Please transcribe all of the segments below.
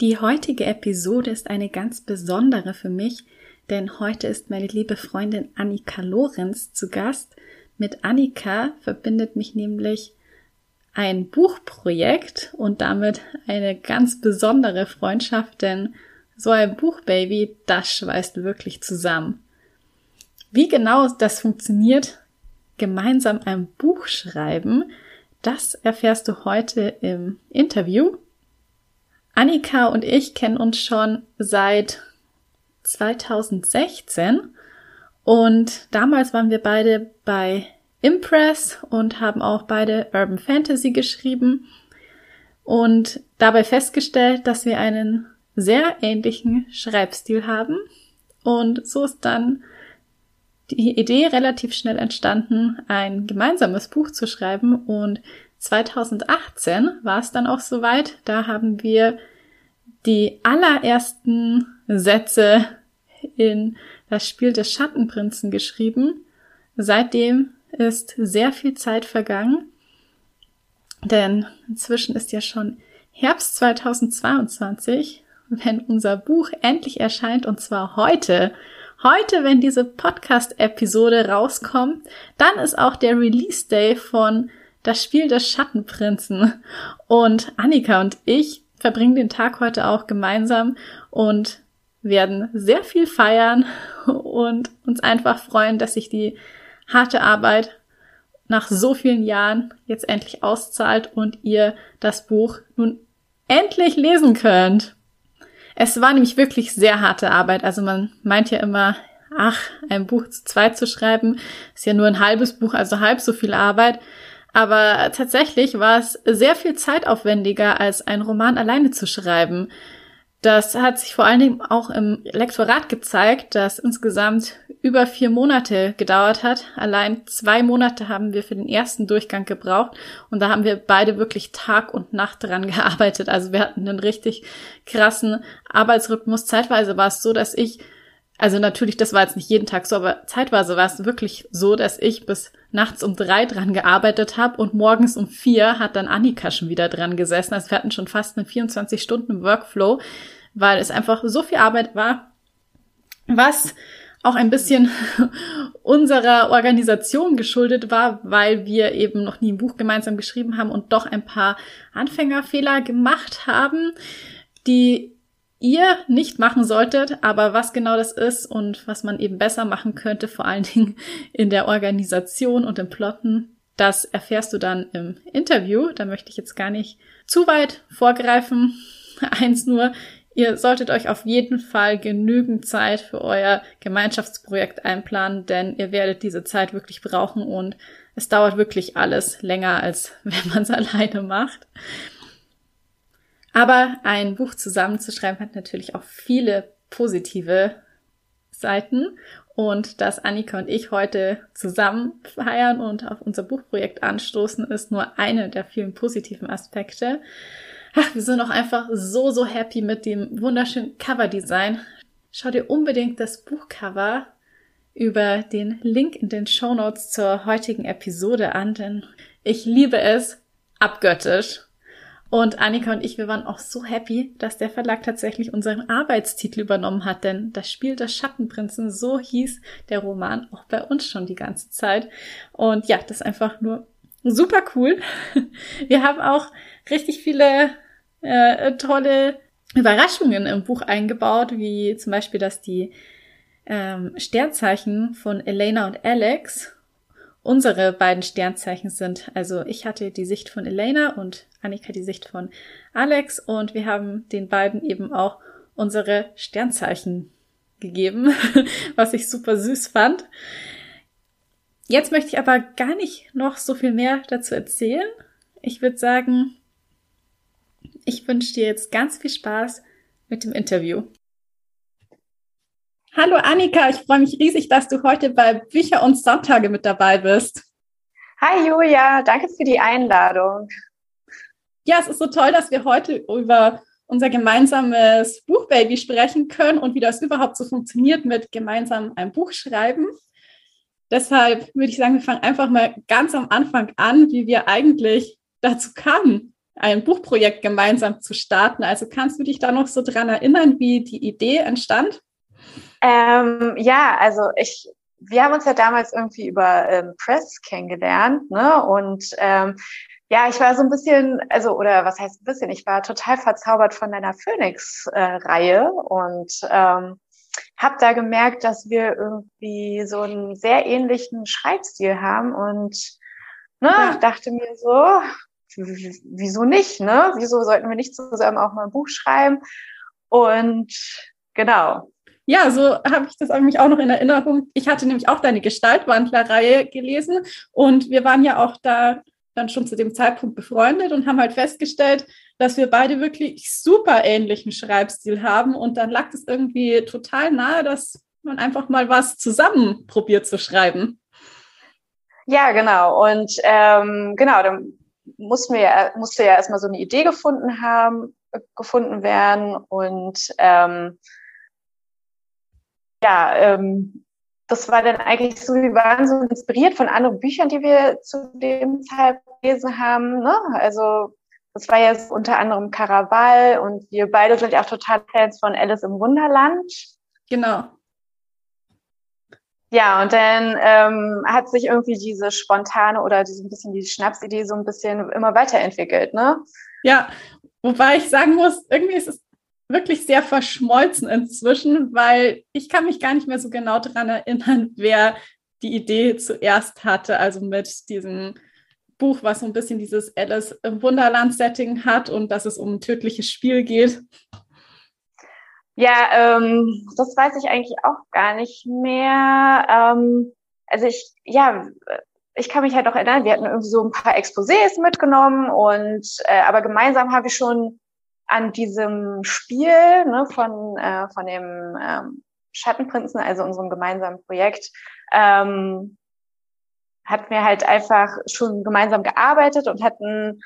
Die heutige Episode ist eine ganz besondere für mich, denn heute ist meine liebe Freundin Annika Lorenz zu Gast. Mit Annika verbindet mich nämlich ein Buchprojekt und damit eine ganz besondere Freundschaft, denn so ein Buchbaby, das schweißt wirklich zusammen. Wie genau das funktioniert, gemeinsam ein Buch schreiben, das erfährst du heute im Interview. Annika und ich kennen uns schon seit 2016 und damals waren wir beide bei Impress und haben auch beide Urban Fantasy geschrieben. Und dabei festgestellt, dass wir einen sehr ähnlichen Schreibstil haben. Und so ist dann die Idee relativ schnell entstanden, ein gemeinsames Buch zu schreiben. Und 2018 war es dann auch soweit. Da haben wir die allerersten Sätze in das Spiel des Schattenprinzen geschrieben. Seitdem ist sehr viel Zeit vergangen, denn inzwischen ist ja schon Herbst 2022, wenn unser Buch endlich erscheint und zwar heute. Heute, wenn diese Podcast-Episode rauskommt, dann ist auch der Release Day von das Spiel des Schattenprinzen. Und Annika und ich verbringen den Tag heute auch gemeinsam und werden sehr viel feiern und uns einfach freuen, dass sich die harte Arbeit nach so vielen Jahren jetzt endlich auszahlt und ihr das Buch nun endlich lesen könnt. Es war nämlich wirklich sehr harte Arbeit. Also man meint ja immer, ach, ein Buch zu zweit zu schreiben, ist ja nur ein halbes Buch, also halb so viel Arbeit. Aber tatsächlich war es sehr viel zeitaufwendiger, als ein Roman alleine zu schreiben. Das hat sich vor allen Dingen auch im Lektorat gezeigt, das insgesamt über vier Monate gedauert hat. Allein zwei Monate haben wir für den ersten Durchgang gebraucht und da haben wir beide wirklich Tag und Nacht dran gearbeitet. Also wir hatten einen richtig krassen Arbeitsrhythmus. Zeitweise war es so, dass ich also natürlich, das war jetzt nicht jeden Tag so, aber zeitweise war es wirklich so, dass ich bis nachts um drei dran gearbeitet habe und morgens um vier hat dann Annika schon wieder dran gesessen. Also wir hatten schon fast einen 24-Stunden-Workflow, weil es einfach so viel Arbeit war, was auch ein bisschen unserer Organisation geschuldet war, weil wir eben noch nie ein Buch gemeinsam geschrieben haben und doch ein paar Anfängerfehler gemacht haben, die ihr nicht machen solltet, aber was genau das ist und was man eben besser machen könnte, vor allen Dingen in der Organisation und im Plotten, das erfährst du dann im Interview. Da möchte ich jetzt gar nicht zu weit vorgreifen. Eins nur, ihr solltet euch auf jeden Fall genügend Zeit für euer Gemeinschaftsprojekt einplanen, denn ihr werdet diese Zeit wirklich brauchen und es dauert wirklich alles länger, als wenn man es alleine macht. Aber ein Buch zusammenzuschreiben hat natürlich auch viele positive Seiten. Und dass Annika und ich heute zusammen feiern und auf unser Buchprojekt anstoßen, ist nur eine der vielen positiven Aspekte. Ach, wir sind auch einfach so, so happy mit dem wunderschönen Coverdesign. Schau dir unbedingt das Buchcover über den Link in den Show Notes zur heutigen Episode an, denn ich liebe es abgöttisch. Und Annika und ich, wir waren auch so happy, dass der Verlag tatsächlich unseren Arbeitstitel übernommen hat, denn das Spiel des Schattenprinzen, so hieß der Roman auch bei uns schon die ganze Zeit. Und ja, das ist einfach nur super cool. Wir haben auch richtig viele äh, tolle Überraschungen im Buch eingebaut, wie zum Beispiel, dass die ähm, Sternzeichen von Elena und Alex unsere beiden Sternzeichen sind. Also ich hatte die Sicht von Elena und Annika die Sicht von Alex und wir haben den beiden eben auch unsere Sternzeichen gegeben, was ich super süß fand. Jetzt möchte ich aber gar nicht noch so viel mehr dazu erzählen. Ich würde sagen, ich wünsche dir jetzt ganz viel Spaß mit dem Interview. Hallo Annika, ich freue mich riesig, dass du heute bei Bücher und Sonntage mit dabei bist. Hi Julia, danke für die Einladung. Ja, es ist so toll, dass wir heute über unser gemeinsames Buchbaby sprechen können und wie das überhaupt so funktioniert mit gemeinsam ein Buch schreiben. Deshalb würde ich sagen, wir fangen einfach mal ganz am Anfang an, wie wir eigentlich dazu kamen, ein Buchprojekt gemeinsam zu starten. Also kannst du dich da noch so dran erinnern, wie die Idee entstand? Ähm, ja, also ich, wir haben uns ja damals irgendwie über ähm, Press kennengelernt, ne? Und ähm, ja, ich war so ein bisschen, also oder was heißt ein bisschen? Ich war total verzaubert von deiner Phoenix-Reihe äh, und ähm, habe da gemerkt, dass wir irgendwie so einen sehr ähnlichen Schreibstil haben und ne, ja. dachte mir so, wieso nicht, ne? Wieso sollten wir nicht zusammen auch mal ein Buch schreiben? Und genau. Ja, so habe ich das nämlich auch noch in Erinnerung. Ich hatte nämlich auch deine Gestaltwandler-Reihe gelesen und wir waren ja auch da dann schon zu dem Zeitpunkt befreundet und haben halt festgestellt, dass wir beide wirklich super ähnlichen Schreibstil haben und dann lag es irgendwie total nahe, dass man einfach mal was zusammen probiert zu schreiben. Ja, genau. Und ähm, genau, dann mussten ja, musste ja erstmal so eine Idee gefunden haben, gefunden werden. Und ähm, ja, ähm, das war dann eigentlich so, wir waren so inspiriert von anderen Büchern, die wir zu dem Zeitpunkt gelesen haben. Ne? Also das war jetzt unter anderem Caraval und wir beide sind auch total Fans von Alice im Wunderland. Genau. Ja, und dann ähm, hat sich irgendwie diese spontane oder diese ein bisschen die Schnapsidee so ein bisschen immer weiterentwickelt, ne? Ja, wobei ich sagen muss, irgendwie ist es wirklich sehr verschmolzen inzwischen, weil ich kann mich gar nicht mehr so genau daran erinnern, wer die Idee zuerst hatte, also mit diesem Buch, was so ein bisschen dieses Alice im Wunderland-Setting hat und dass es um ein tödliches Spiel geht. Ja, ähm, das weiß ich eigentlich auch gar nicht mehr. Ähm, also ich, ja, ich kann mich halt auch erinnern, wir hatten irgendwie so ein paar Exposés mitgenommen und äh, aber gemeinsam habe ich schon an diesem Spiel ne, von, äh, von dem ähm, Schattenprinzen, also unserem gemeinsamen Projekt, ähm, hatten wir halt einfach schon gemeinsam gearbeitet und hatten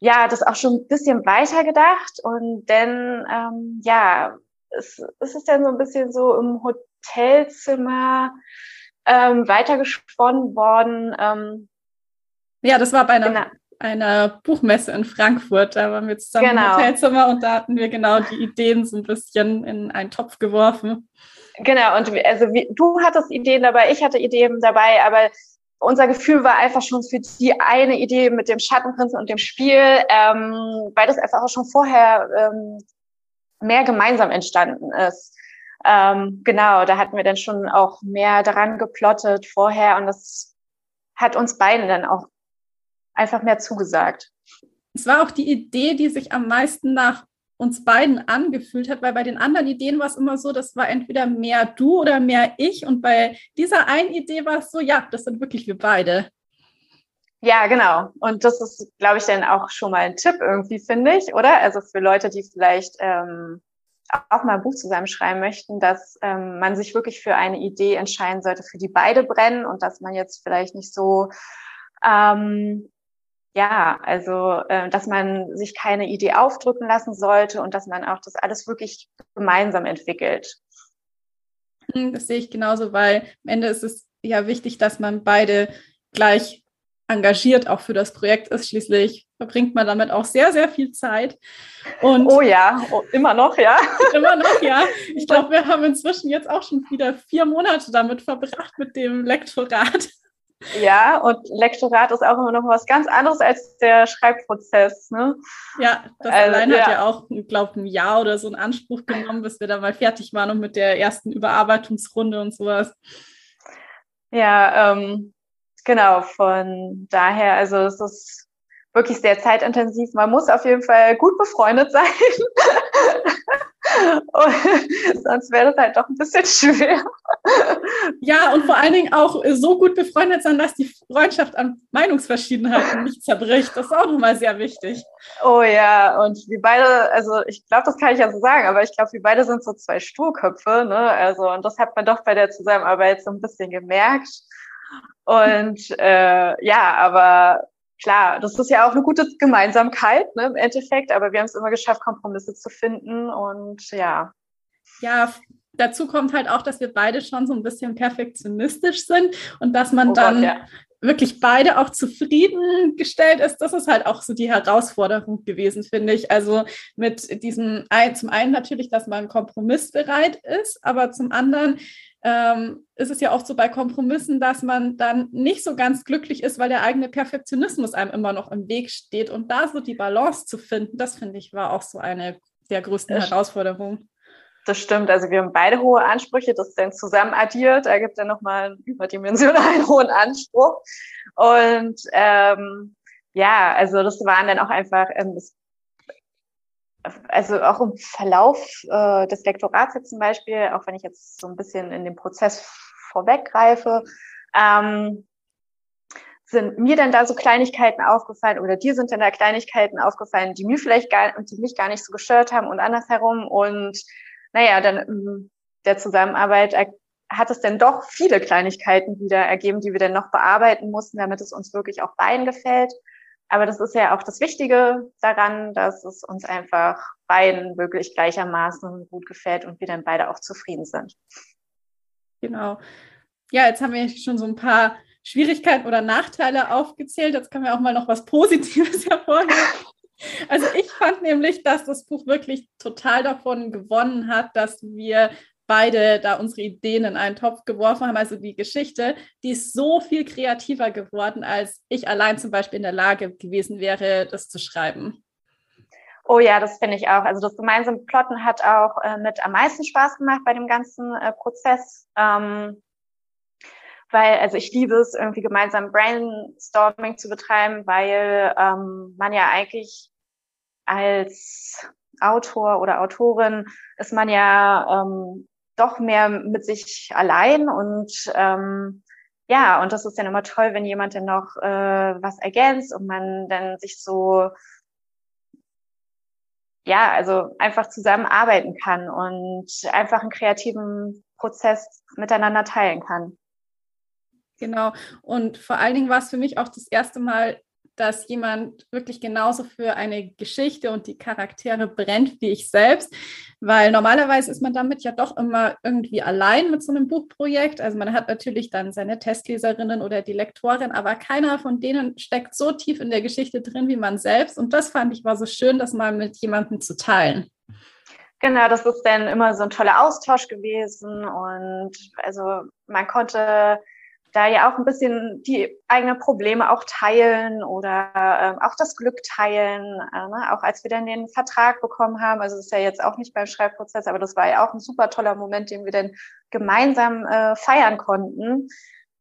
ja das auch schon ein bisschen weiter gedacht und dann ähm, ja es, es ist dann so ein bisschen so im Hotelzimmer ähm, weitergesponnen worden. Ähm, ja, das war bei einer, genau. Einer Buchmesse in Frankfurt. Da waren wir zusammen genau. im Hotelzimmer und da hatten wir genau die Ideen so ein bisschen in einen Topf geworfen. Genau, und also wie, du hattest Ideen dabei, ich hatte Ideen dabei, aber unser Gefühl war einfach schon für die eine Idee mit dem Schattenprinzen und dem Spiel, ähm, weil das einfach auch schon vorher ähm, mehr gemeinsam entstanden ist. Ähm, genau, da hatten wir dann schon auch mehr daran geplottet vorher und das hat uns beiden dann auch einfach mehr zugesagt. Es war auch die Idee, die sich am meisten nach uns beiden angefühlt hat, weil bei den anderen Ideen war es immer so, das war entweder mehr du oder mehr ich und bei dieser einen Idee war es so, ja, das sind wirklich wir beide. Ja, genau. Und das ist, glaube ich, dann auch schon mal ein Tipp irgendwie, finde ich, oder? Also für Leute, die vielleicht ähm, auch mal ein Buch zusammenschreiben möchten, dass ähm, man sich wirklich für eine Idee entscheiden sollte, für die beide brennen und dass man jetzt vielleicht nicht so, ähm, ja, also äh, dass man sich keine Idee aufdrücken lassen sollte und dass man auch das alles wirklich gemeinsam entwickelt. Hm, das sehe ich genauso, weil am Ende ist es ja wichtig, dass man beide gleich engagiert auch für das Projekt ist. Schließlich verbringt man damit auch sehr, sehr viel Zeit. Und oh ja, oh, immer noch, ja. immer noch, ja. Ich glaube, wir haben inzwischen jetzt auch schon wieder vier Monate damit verbracht mit dem Lektorat. Ja, und Lektorat ist auch immer noch was ganz anderes als der Schreibprozess. Ne? Ja, das also, allein ja. hat ja auch, glaube ein Jahr oder so in Anspruch genommen, bis wir da mal fertig waren und mit der ersten Überarbeitungsrunde und sowas. Ja, ähm, Genau, von daher, also es ist wirklich sehr zeitintensiv. Man muss auf jeden Fall gut befreundet sein. sonst wäre das halt doch ein bisschen schwer. Ja, und vor allen Dingen auch so gut befreundet sein, dass die Freundschaft an Meinungsverschiedenheiten nicht zerbricht. Das ist auch nochmal sehr wichtig. Oh ja, und wir beide, also ich glaube, das kann ich ja so sagen, aber ich glaube, wir beide sind so zwei Sturköpfe, ne? Also, und das hat man doch bei der Zusammenarbeit so ein bisschen gemerkt. Und äh, ja, aber klar, das ist ja auch eine gute Gemeinsamkeit ne, im Endeffekt, aber wir haben es immer geschafft, Kompromisse zu finden und ja. Ja, dazu kommt halt auch, dass wir beide schon so ein bisschen perfektionistisch sind und dass man oh dann Gott, ja. Wirklich beide auch zufriedengestellt ist. Das ist halt auch so die Herausforderung gewesen, finde ich. Also mit diesem, zum einen natürlich, dass man kompromissbereit ist, aber zum anderen ähm, ist es ja oft so bei Kompromissen, dass man dann nicht so ganz glücklich ist, weil der eigene Perfektionismus einem immer noch im Weg steht. Und da so die Balance zu finden, das finde ich war auch so eine der größten das Herausforderungen. Das stimmt. Also wir haben beide hohe Ansprüche, das dann zusammen addiert, ergibt dann nochmal einen überdimensionalen hohen Anspruch. Und ähm, ja, also das waren dann auch einfach, ähm, das also auch im Verlauf äh, des Lektorats jetzt zum Beispiel, auch wenn ich jetzt so ein bisschen in den Prozess vorweggreife, ähm, sind mir denn da so Kleinigkeiten aufgefallen oder dir sind denn da Kleinigkeiten aufgefallen, die mir vielleicht gar die mich gar nicht so gestört haben und andersherum und naja, dann in der Zusammenarbeit hat es denn doch viele Kleinigkeiten wieder ergeben, die wir dann noch bearbeiten mussten, damit es uns wirklich auch beiden gefällt. Aber das ist ja auch das Wichtige daran, dass es uns einfach beiden wirklich gleichermaßen gut gefällt und wir dann beide auch zufrieden sind. Genau. Ja, jetzt haben wir schon so ein paar Schwierigkeiten oder Nachteile aufgezählt. Jetzt können wir auch mal noch was Positives hervorheben. Also ich fand nämlich, dass das Buch wirklich total davon gewonnen hat, dass wir beide da unsere Ideen in einen Topf geworfen haben. Also die Geschichte, die ist so viel kreativer geworden, als ich allein zum Beispiel in der Lage gewesen wäre, das zu schreiben. Oh ja, das finde ich auch. Also das gemeinsame Plotten hat auch äh, mit am meisten Spaß gemacht bei dem ganzen äh, Prozess. Ähm, weil, also ich liebe es, irgendwie gemeinsam Brainstorming zu betreiben, weil ähm, man ja eigentlich als Autor oder Autorin ist man ja ähm, doch mehr mit sich allein und ähm, ja, und das ist dann immer toll, wenn jemand dann noch äh, was ergänzt und man dann sich so ja, also einfach zusammenarbeiten kann und einfach einen kreativen Prozess miteinander teilen kann. Genau. Und vor allen Dingen war es für mich auch das erste Mal dass jemand wirklich genauso für eine Geschichte und die Charaktere brennt wie ich selbst, weil normalerweise ist man damit ja doch immer irgendwie allein mit so einem Buchprojekt. Also man hat natürlich dann seine Testleserinnen oder die Lektorin, aber keiner von denen steckt so tief in der Geschichte drin wie man selbst. Und das fand ich war so schön, das mal mit jemandem zu teilen. Genau, das ist dann immer so ein toller Austausch gewesen und also man konnte da ja auch ein bisschen die eigenen Probleme auch teilen oder ähm, auch das Glück teilen. Äh, ne? Auch als wir dann den Vertrag bekommen haben, also das ist ja jetzt auch nicht beim Schreibprozess, aber das war ja auch ein super toller Moment, den wir dann gemeinsam äh, feiern konnten.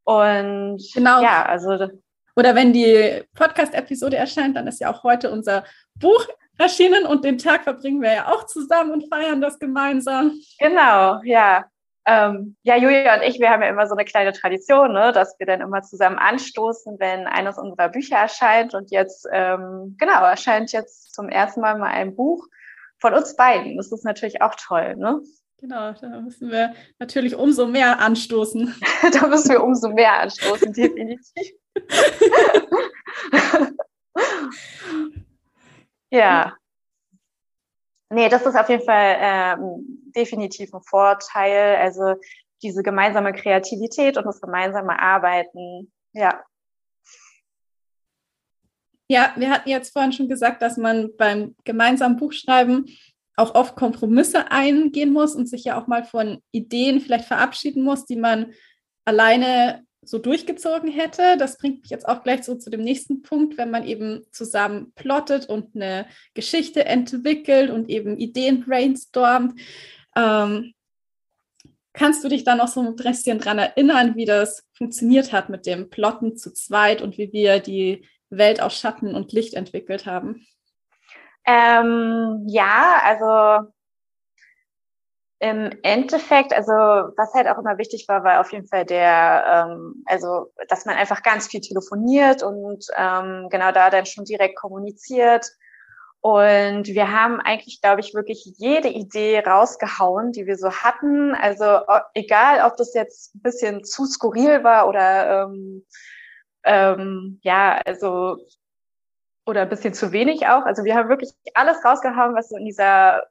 Und genau. ja, also oder wenn die Podcast-Episode erscheint, dann ist ja auch heute unser Buch erschienen und den Tag verbringen wir ja auch zusammen und feiern das gemeinsam. Genau, ja. Ähm, ja, Julia und ich, wir haben ja immer so eine kleine Tradition, ne, dass wir dann immer zusammen anstoßen, wenn eines unserer Bücher erscheint. Und jetzt, ähm, genau, erscheint jetzt zum ersten Mal mal ein Buch von uns beiden. Das ist natürlich auch toll, ne? Genau, da müssen wir natürlich umso mehr anstoßen. da müssen wir umso mehr anstoßen, definitiv. ja. Nee, das ist auf jeden Fall ähm, definitiv ein Vorteil. Also diese gemeinsame Kreativität und das gemeinsame Arbeiten, ja. Ja, wir hatten jetzt vorhin schon gesagt, dass man beim gemeinsamen Buchschreiben auch oft Kompromisse eingehen muss und sich ja auch mal von Ideen vielleicht verabschieden muss, die man alleine so durchgezogen hätte. Das bringt mich jetzt auch gleich so zu dem nächsten Punkt, wenn man eben zusammen plottet und eine Geschichte entwickelt und eben Ideen brainstormt. Ähm, kannst du dich da noch so ein bisschen dran erinnern, wie das funktioniert hat mit dem Plotten zu zweit und wie wir die Welt aus Schatten und Licht entwickelt haben? Ähm, ja, also Im Endeffekt, also was halt auch immer wichtig war, war auf jeden Fall der, ähm, also dass man einfach ganz viel telefoniert und ähm, genau da dann schon direkt kommuniziert. Und wir haben eigentlich, glaube ich, wirklich jede Idee rausgehauen, die wir so hatten. Also egal, ob das jetzt ein bisschen zu skurril war oder ähm, ähm, ja, also oder ein bisschen zu wenig auch. Also wir haben wirklich alles rausgehauen, was so in dieser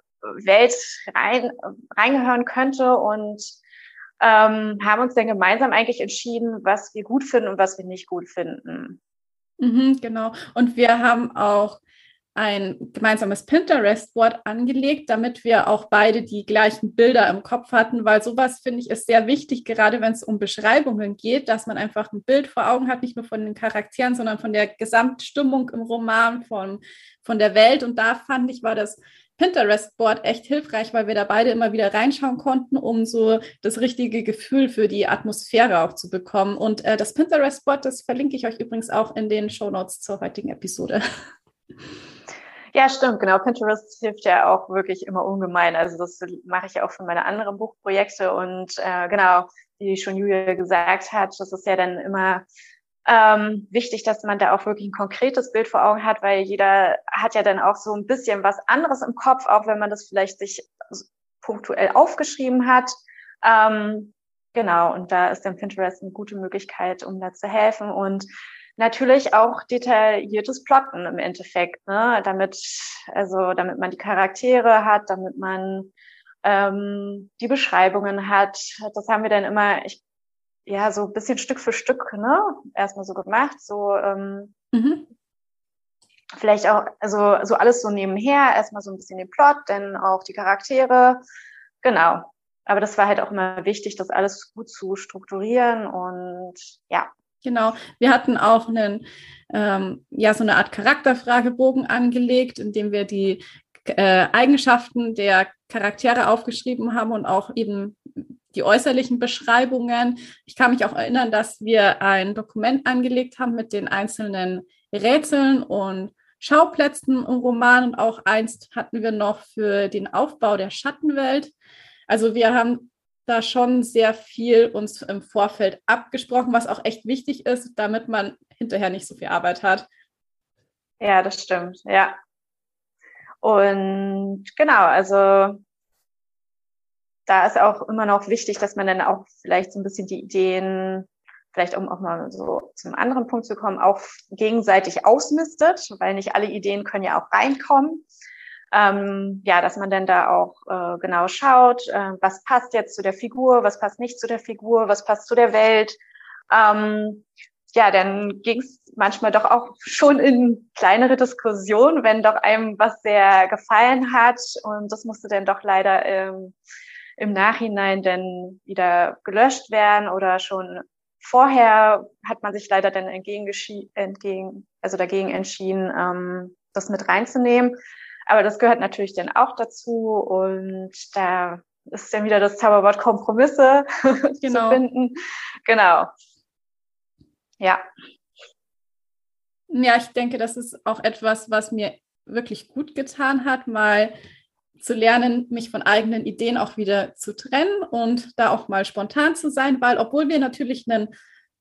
Welt rein, reingehören könnte und ähm, haben uns dann gemeinsam eigentlich entschieden, was wir gut finden und was wir nicht gut finden. Mhm, genau. Und wir haben auch ein gemeinsames Pinterest-Board angelegt, damit wir auch beide die gleichen Bilder im Kopf hatten, weil sowas finde ich ist sehr wichtig, gerade wenn es um Beschreibungen geht, dass man einfach ein Bild vor Augen hat, nicht nur von den Charakteren, sondern von der Gesamtstimmung im Roman, von, von der Welt. Und da fand ich, war das Pinterest-Board echt hilfreich, weil wir da beide immer wieder reinschauen konnten, um so das richtige Gefühl für die Atmosphäre auch zu bekommen. Und äh, das Pinterest-Board, das verlinke ich euch übrigens auch in den Show Notes zur heutigen Episode. Ja, stimmt, genau. Pinterest hilft ja auch wirklich immer ungemein. Also das mache ich auch für meine anderen Buchprojekte und äh, genau, wie schon Julia gesagt hat, das ist ja dann immer ähm, wichtig, dass man da auch wirklich ein konkretes Bild vor Augen hat, weil jeder hat ja dann auch so ein bisschen was anderes im Kopf, auch wenn man das vielleicht sich punktuell aufgeschrieben hat. Ähm, genau, und da ist dann Pinterest eine gute Möglichkeit, um da zu helfen. Und natürlich auch detailliertes Plotten im Endeffekt, ne? damit, also damit man die Charaktere hat, damit man ähm, die Beschreibungen hat. Das haben wir dann immer, ich, ja, so ein bisschen Stück für Stück, ne, erstmal so gemacht, so ähm, mhm. vielleicht auch, also so alles so nebenher, erstmal so ein bisschen den Plot, dann auch die Charaktere, genau. Aber das war halt auch immer wichtig, das alles gut zu strukturieren und ja, Genau. Wir hatten auch einen, ähm, ja, so eine Art Charakterfragebogen angelegt, in dem wir die äh, Eigenschaften der Charaktere aufgeschrieben haben und auch eben die äußerlichen Beschreibungen. Ich kann mich auch erinnern, dass wir ein Dokument angelegt haben mit den einzelnen Rätseln und Schauplätzen im Roman und auch eins hatten wir noch für den Aufbau der Schattenwelt. Also wir haben da schon sehr viel uns im Vorfeld abgesprochen, was auch echt wichtig ist, damit man hinterher nicht so viel Arbeit hat. Ja, das stimmt, ja. Und genau, also da ist auch immer noch wichtig, dass man dann auch vielleicht so ein bisschen die Ideen, vielleicht um auch mal so zum anderen Punkt zu kommen, auch gegenseitig ausmistet, weil nicht alle Ideen können ja auch reinkommen ähm, ja, dass man dann da auch äh, genau schaut, äh, was passt jetzt zu der Figur, was passt nicht zu der Figur, was passt zu der Welt. Ähm, ja, dann ging es manchmal doch auch schon in kleinere Diskussionen, wenn doch einem was sehr gefallen hat und das musste dann doch leider ähm, im Nachhinein dann wieder gelöscht werden oder schon vorher hat man sich leider dann entgegen, entgegen also dagegen entschieden, ähm, das mit reinzunehmen. Aber das gehört natürlich dann auch dazu und da ist dann wieder das Zauberwort Kompromisse genau. zu finden. Genau. Ja. Ja, ich denke, das ist auch etwas, was mir wirklich gut getan hat, mal zu lernen, mich von eigenen Ideen auch wieder zu trennen und da auch mal spontan zu sein, weil obwohl wir natürlich einen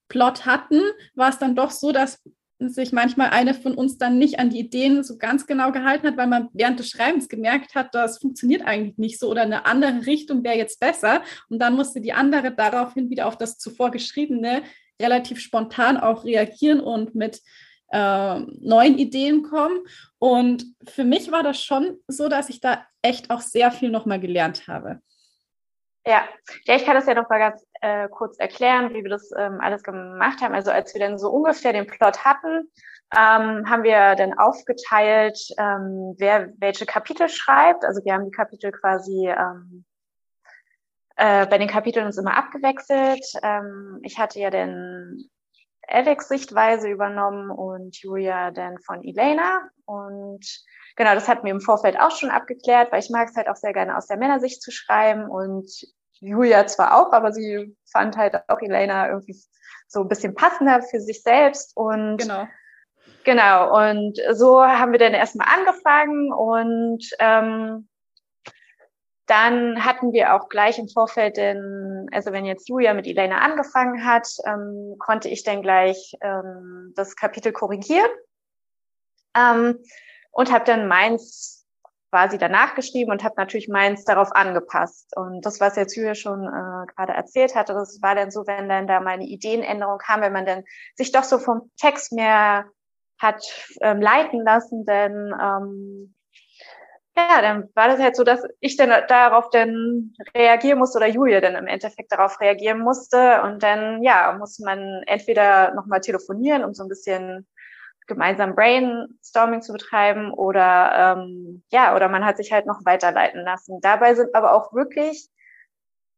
Plot hatten, war es dann doch so, dass sich manchmal eine von uns dann nicht an die Ideen so ganz genau gehalten hat, weil man während des Schreibens gemerkt hat, das funktioniert eigentlich nicht so oder eine andere Richtung wäre jetzt besser. Und dann musste die andere daraufhin wieder auf das zuvor geschriebene relativ spontan auch reagieren und mit äh, neuen Ideen kommen. Und für mich war das schon so, dass ich da echt auch sehr viel nochmal gelernt habe. Ja. ja, ich kann das ja noch mal ganz äh, kurz erklären, wie wir das ähm, alles gemacht haben. Also als wir dann so ungefähr den Plot hatten, ähm, haben wir dann aufgeteilt, ähm, wer welche Kapitel schreibt. Also wir haben die Kapitel quasi ähm, äh, bei den Kapiteln uns immer abgewechselt. Ähm, ich hatte ja dann Alex Sichtweise übernommen und Julia dann von Elena und genau, das hatten wir im Vorfeld auch schon abgeklärt, weil ich mag es halt auch sehr gerne aus der Männersicht zu schreiben und Julia zwar auch, aber sie fand halt auch Elena irgendwie so ein bisschen passender für sich selbst und genau. Genau, und so haben wir dann erstmal angefangen und ähm, dann hatten wir auch gleich im Vorfeld den, also wenn jetzt Julia mit Elena angefangen hat, ähm, konnte ich dann gleich ähm, das Kapitel korrigieren ähm, und habe dann meins quasi danach geschrieben und habe natürlich meins darauf angepasst. Und das, was jetzt Julia schon äh, gerade erzählt hatte, das war dann so, wenn dann da mal eine Ideenänderung kam, wenn man dann sich doch so vom Text mehr hat ähm, leiten lassen, denn ähm, ja, dann war das halt so, dass ich dann darauf dann reagieren musste oder Julia dann im Endeffekt darauf reagieren musste. Und dann, ja, muss man entweder nochmal telefonieren, um so ein bisschen gemeinsam Brainstorming zu betreiben oder ähm, ja, oder man hat sich halt noch weiterleiten lassen. Dabei sind aber auch wirklich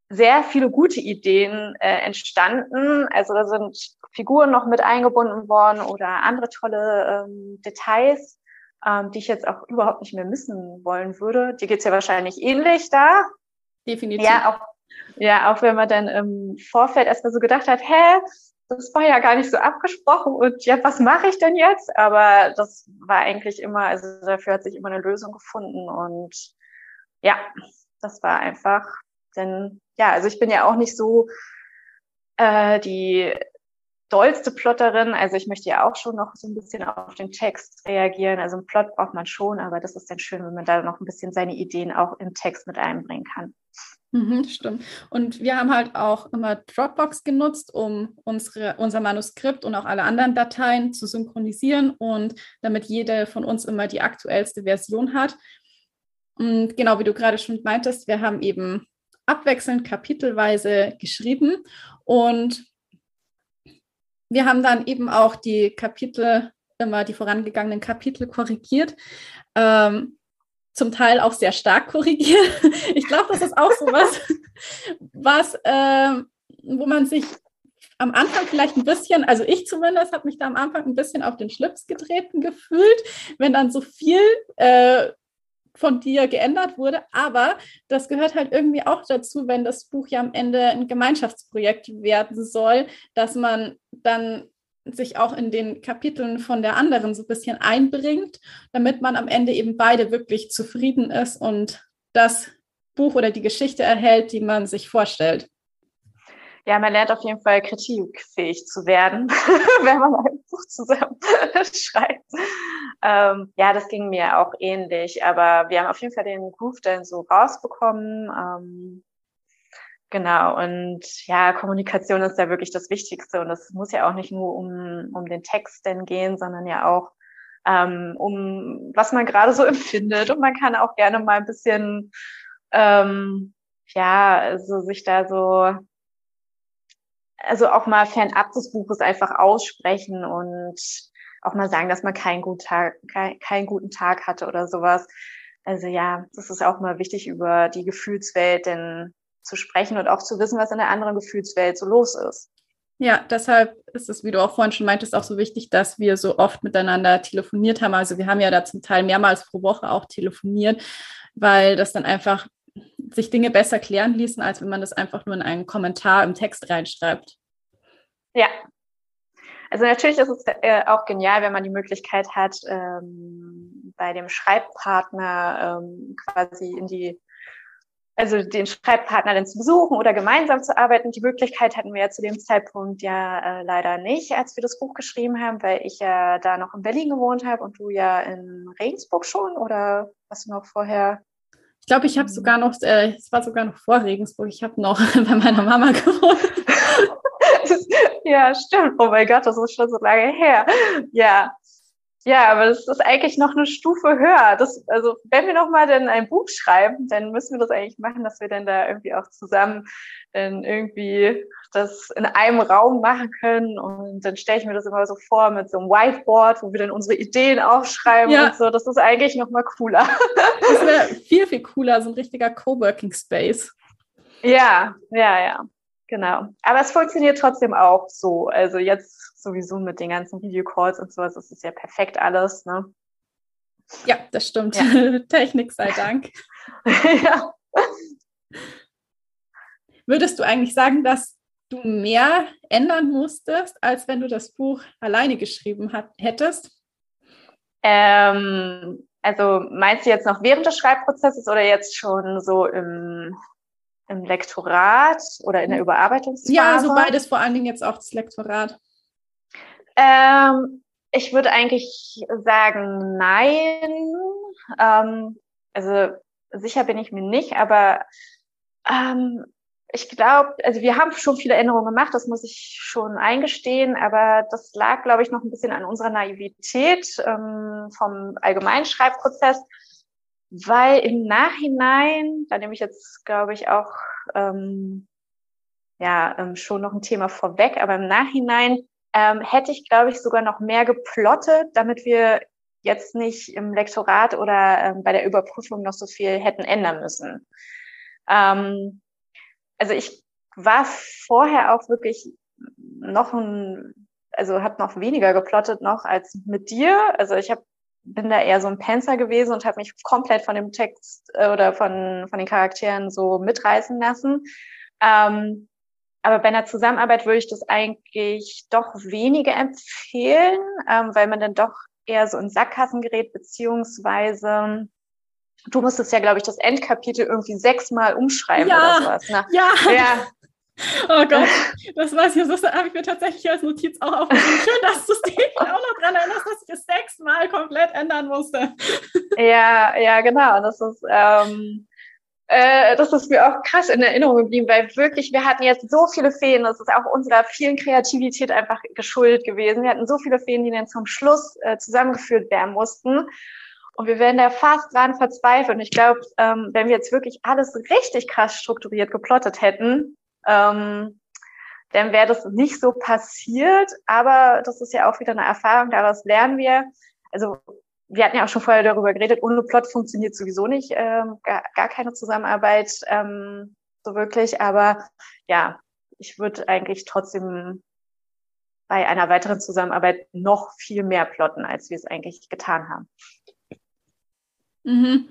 sehr viele gute Ideen äh, entstanden. Also da sind Figuren noch mit eingebunden worden oder andere tolle ähm, Details ähm, die ich jetzt auch überhaupt nicht mehr missen wollen würde. Dir geht's ja wahrscheinlich ähnlich da. Definitiv. Ja, auch, ja, auch wenn man dann im Vorfeld erstmal so gedacht hat, hä, das war ja gar nicht so abgesprochen und ja, was mache ich denn jetzt? Aber das war eigentlich immer, also dafür hat sich immer eine Lösung gefunden und ja, das war einfach, denn ja, also ich bin ja auch nicht so äh, die dollste Plotterin. Also ich möchte ja auch schon noch so ein bisschen auf den Text reagieren. Also einen Plot braucht man schon, aber das ist dann schön, wenn man da noch ein bisschen seine Ideen auch im Text mit einbringen kann. Mhm, stimmt. Und wir haben halt auch immer Dropbox genutzt, um unsere, unser Manuskript und auch alle anderen Dateien zu synchronisieren und damit jede von uns immer die aktuellste Version hat. Und genau wie du gerade schon meintest, wir haben eben abwechselnd kapitelweise geschrieben und wir haben dann eben auch die Kapitel, immer die vorangegangenen Kapitel korrigiert. Ähm, zum Teil auch sehr stark korrigiert. Ich glaube, das ist auch so was, was äh, wo man sich am Anfang vielleicht ein bisschen, also ich zumindest habe mich da am Anfang ein bisschen auf den Schlips getreten gefühlt, wenn dann so viel äh, von dir geändert wurde. Aber das gehört halt irgendwie auch dazu, wenn das Buch ja am Ende ein Gemeinschaftsprojekt werden soll, dass man dann sich auch in den Kapiteln von der anderen so ein bisschen einbringt, damit man am Ende eben beide wirklich zufrieden ist und das Buch oder die Geschichte erhält, die man sich vorstellt. Ja, man lernt auf jeden Fall kritikfähig zu werden, wenn man ein Buch zusammen schreibt. Ähm, ja, das ging mir auch ähnlich, aber wir haben auf jeden Fall den Groove dann so rausbekommen. Ähm, genau, und ja, Kommunikation ist ja wirklich das Wichtigste und es muss ja auch nicht nur um, um den Text denn gehen, sondern ja auch ähm, um was man gerade so empfindet. Und man kann auch gerne mal ein bisschen, ähm, ja, also sich da so also auch mal fernab des Buches einfach aussprechen und auch mal sagen, dass man keinen guten Tag, kein, keinen guten Tag hatte oder sowas. Also ja, das ist auch mal wichtig, über die Gefühlswelt denn zu sprechen und auch zu wissen, was in der anderen Gefühlswelt so los ist. Ja, deshalb ist es, wie du auch vorhin schon meintest, auch so wichtig, dass wir so oft miteinander telefoniert haben. Also wir haben ja da zum Teil mehrmals pro Woche auch telefoniert, weil das dann einfach sich Dinge besser klären ließen, als wenn man das einfach nur in einen Kommentar im Text reinschreibt. Ja. Also natürlich ist es äh, auch genial, wenn man die Möglichkeit hat, ähm, bei dem Schreibpartner ähm, quasi in die, also den Schreibpartner dann zu besuchen oder gemeinsam zu arbeiten. Die Möglichkeit hatten wir ja zu dem Zeitpunkt ja äh, leider nicht, als wir das Buch geschrieben haben, weil ich ja da noch in Berlin gewohnt habe und du ja in Regensburg schon oder was du noch vorher ich glaube, ich habe sogar noch, äh, es war sogar noch vor Regensburg, ich habe noch bei meiner Mama gewohnt. ja, stimmt. Oh mein Gott, das ist schon so lange her. Ja. Ja, aber das ist eigentlich noch eine Stufe höher. Das, also, wenn wir nochmal dann ein Buch schreiben, dann müssen wir das eigentlich machen, dass wir dann da irgendwie auch zusammen dann irgendwie das in einem Raum machen können. Und dann stelle ich mir das immer so vor mit so einem Whiteboard, wo wir dann unsere Ideen aufschreiben ja. und so. Das ist eigentlich noch mal cooler. Das wäre viel, viel cooler, so ein richtiger Coworking Space. Ja, ja, ja. Genau. Aber es funktioniert trotzdem auch so. Also jetzt sowieso mit den ganzen Videocalls und sowas, das ist ja perfekt alles, ne? Ja, das stimmt. Ja. Technik sei Dank. ja. Würdest du eigentlich sagen, dass du mehr ändern musstest, als wenn du das Buch alleine geschrieben hat, hättest? Ähm, Also meinst du jetzt noch während des Schreibprozesses oder jetzt schon so im, im Lektorat oder in der Überarbeitungsphase? Ja, also beides, vor allen Dingen jetzt auch das Lektorat. Ähm, ich würde eigentlich sagen, nein. Ähm, also sicher bin ich mir nicht, aber ähm, ich glaube, also wir haben schon viele Änderungen gemacht, das muss ich schon eingestehen, aber das lag, glaube ich, noch ein bisschen an unserer Naivität ähm, vom allgemeinen Schreibprozess, weil im Nachhinein, da nehme ich jetzt, glaube ich, auch ähm, ja ähm, schon noch ein Thema vorweg, aber im Nachhinein ähm, hätte ich, glaube ich, sogar noch mehr geplottet, damit wir jetzt nicht im Lektorat oder ähm, bei der Überprüfung noch so viel hätten ändern müssen. Ähm, also ich war vorher auch wirklich noch ein, also habe noch weniger geplottet noch als mit dir. Also ich hab, bin da eher so ein Panzer gewesen und habe mich komplett von dem Text äh, oder von, von den Charakteren so mitreißen lassen. Ähm, aber bei einer Zusammenarbeit würde ich das eigentlich doch weniger empfehlen, ähm, weil man dann doch eher so in Sackgassen gerät, beziehungsweise du musstest ja, glaube ich, das Endkapitel irgendwie sechsmal umschreiben ja, oder sowas. Ne? Ja. ja. Oh Gott, das weiß ich, das habe ich mir tatsächlich als Notiz auch aufgeschrieben. Schön, dass du dich auch noch daran erinnerst, dass ich es sechsmal komplett ändern musste. Ja, ja, genau. Das ist, ähm, äh, das ist mir auch krass in Erinnerung geblieben, weil wirklich, wir hatten jetzt so viele Feen, das ist auch unserer vielen Kreativität einfach geschuldet gewesen. Wir hatten so viele Feen, die dann zum Schluss äh, zusammengeführt werden mussten. Und wir werden da fast dran verzweifeln. Ich glaube, ähm, wenn wir jetzt wirklich alles richtig krass strukturiert geplottet hätten, ähm, dann wäre das nicht so passiert. Aber das ist ja auch wieder eine Erfahrung, daraus lernen wir. Also wir hatten ja auch schon vorher darüber geredet, ohne Plot funktioniert sowieso nicht, ähm, gar, gar keine Zusammenarbeit ähm, so wirklich. Aber ja, ich würde eigentlich trotzdem bei einer weiteren Zusammenarbeit noch viel mehr plotten, als wir es eigentlich getan haben. Mhm.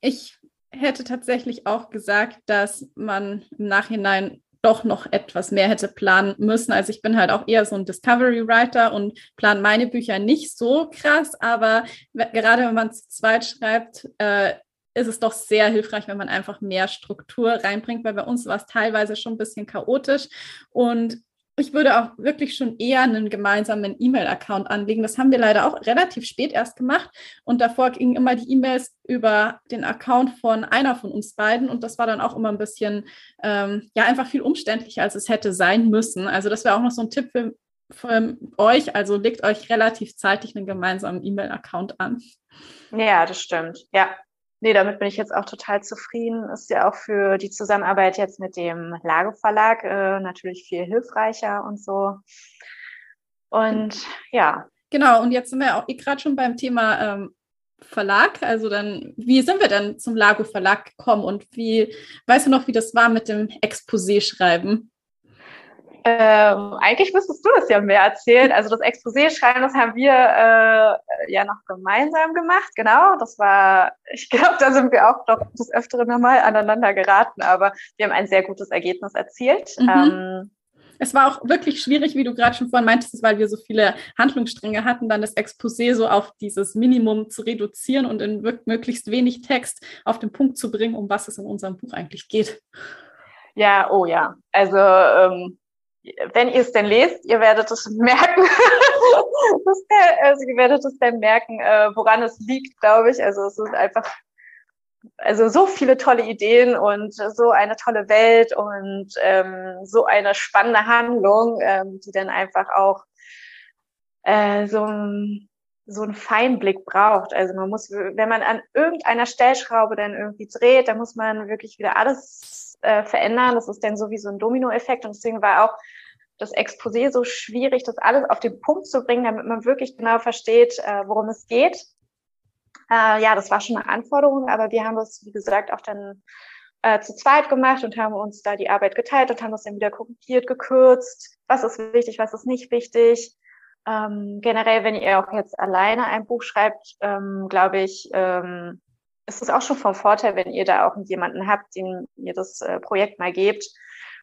Ich hätte tatsächlich auch gesagt, dass man im Nachhinein doch noch etwas mehr hätte planen müssen. Also ich bin halt auch eher so ein Discovery Writer und plane meine Bücher nicht so krass, aber gerade wenn man zu zweit schreibt, äh, ist es doch sehr hilfreich, wenn man einfach mehr Struktur reinbringt, weil bei uns war es teilweise schon ein bisschen chaotisch und ich würde auch wirklich schon eher einen gemeinsamen E-Mail-Account anlegen. Das haben wir leider auch relativ spät erst gemacht. Und davor gingen immer die E-Mails über den Account von einer von uns beiden. Und das war dann auch immer ein bisschen, ähm, ja, einfach viel umständlicher, als es hätte sein müssen. Also das wäre auch noch so ein Tipp für, für euch. Also legt euch relativ zeitig einen gemeinsamen E-Mail-Account an. Ja, das stimmt. Ja, Nee, damit bin ich jetzt auch total zufrieden. Ist ja auch für die Zusammenarbeit jetzt mit dem Lago Verlag äh, natürlich viel hilfreicher und so. Und ja. Genau, und jetzt sind wir auch eh gerade schon beim Thema ähm, Verlag. Also dann, wie sind wir denn zum Lago Verlag gekommen und wie, weißt du noch, wie das war mit dem Exposé schreiben? Ähm, eigentlich müsstest du das ja mehr erzählen. Also das Exposé schreiben, das haben wir äh, ja noch gemeinsam gemacht. Genau, das war, ich glaube, da sind wir auch doch das Öfteren nochmal aneinander geraten, aber wir haben ein sehr gutes Ergebnis erzielt. Mhm. Ähm, es war auch wirklich schwierig, wie du gerade schon vorhin meintest, weil wir so viele Handlungsstränge hatten, dann das Exposé so auf dieses Minimum zu reduzieren und in möglichst wenig Text auf den Punkt zu bringen, um was es in unserem Buch eigentlich geht. Ja, oh ja. Also ähm, wenn ihr es denn lest, ihr werdet es merken. also ihr werdet es dann merken, äh, woran es liegt, glaube ich. Also es ist einfach, also so viele tolle Ideen und so eine tolle Welt und ähm, so eine spannende Handlung, ähm, die dann einfach auch äh, so ein so einen Feinblick braucht. Also man muss, wenn man an irgendeiner Stellschraube dann irgendwie dreht, dann muss man wirklich wieder alles äh, verändern. Das ist dann so wie so ein Dominoeffekt. Und deswegen war auch das Exposé so schwierig, das alles auf den Punkt zu bringen, damit man wirklich genau versteht, äh, worum es geht. Äh, ja, das war schon eine Anforderung, aber wir haben das, wie gesagt, auch dann äh, zu zweit gemacht und haben uns da die Arbeit geteilt und haben das dann wieder korrigiert, gekürzt. Was ist wichtig, was ist nicht wichtig? Ähm, generell, wenn ihr auch jetzt alleine ein Buch schreibt, ähm, glaube ich, ähm, ist es auch schon vom Vorteil, wenn ihr da auch jemanden habt, dem ihr das äh, Projekt mal gebt,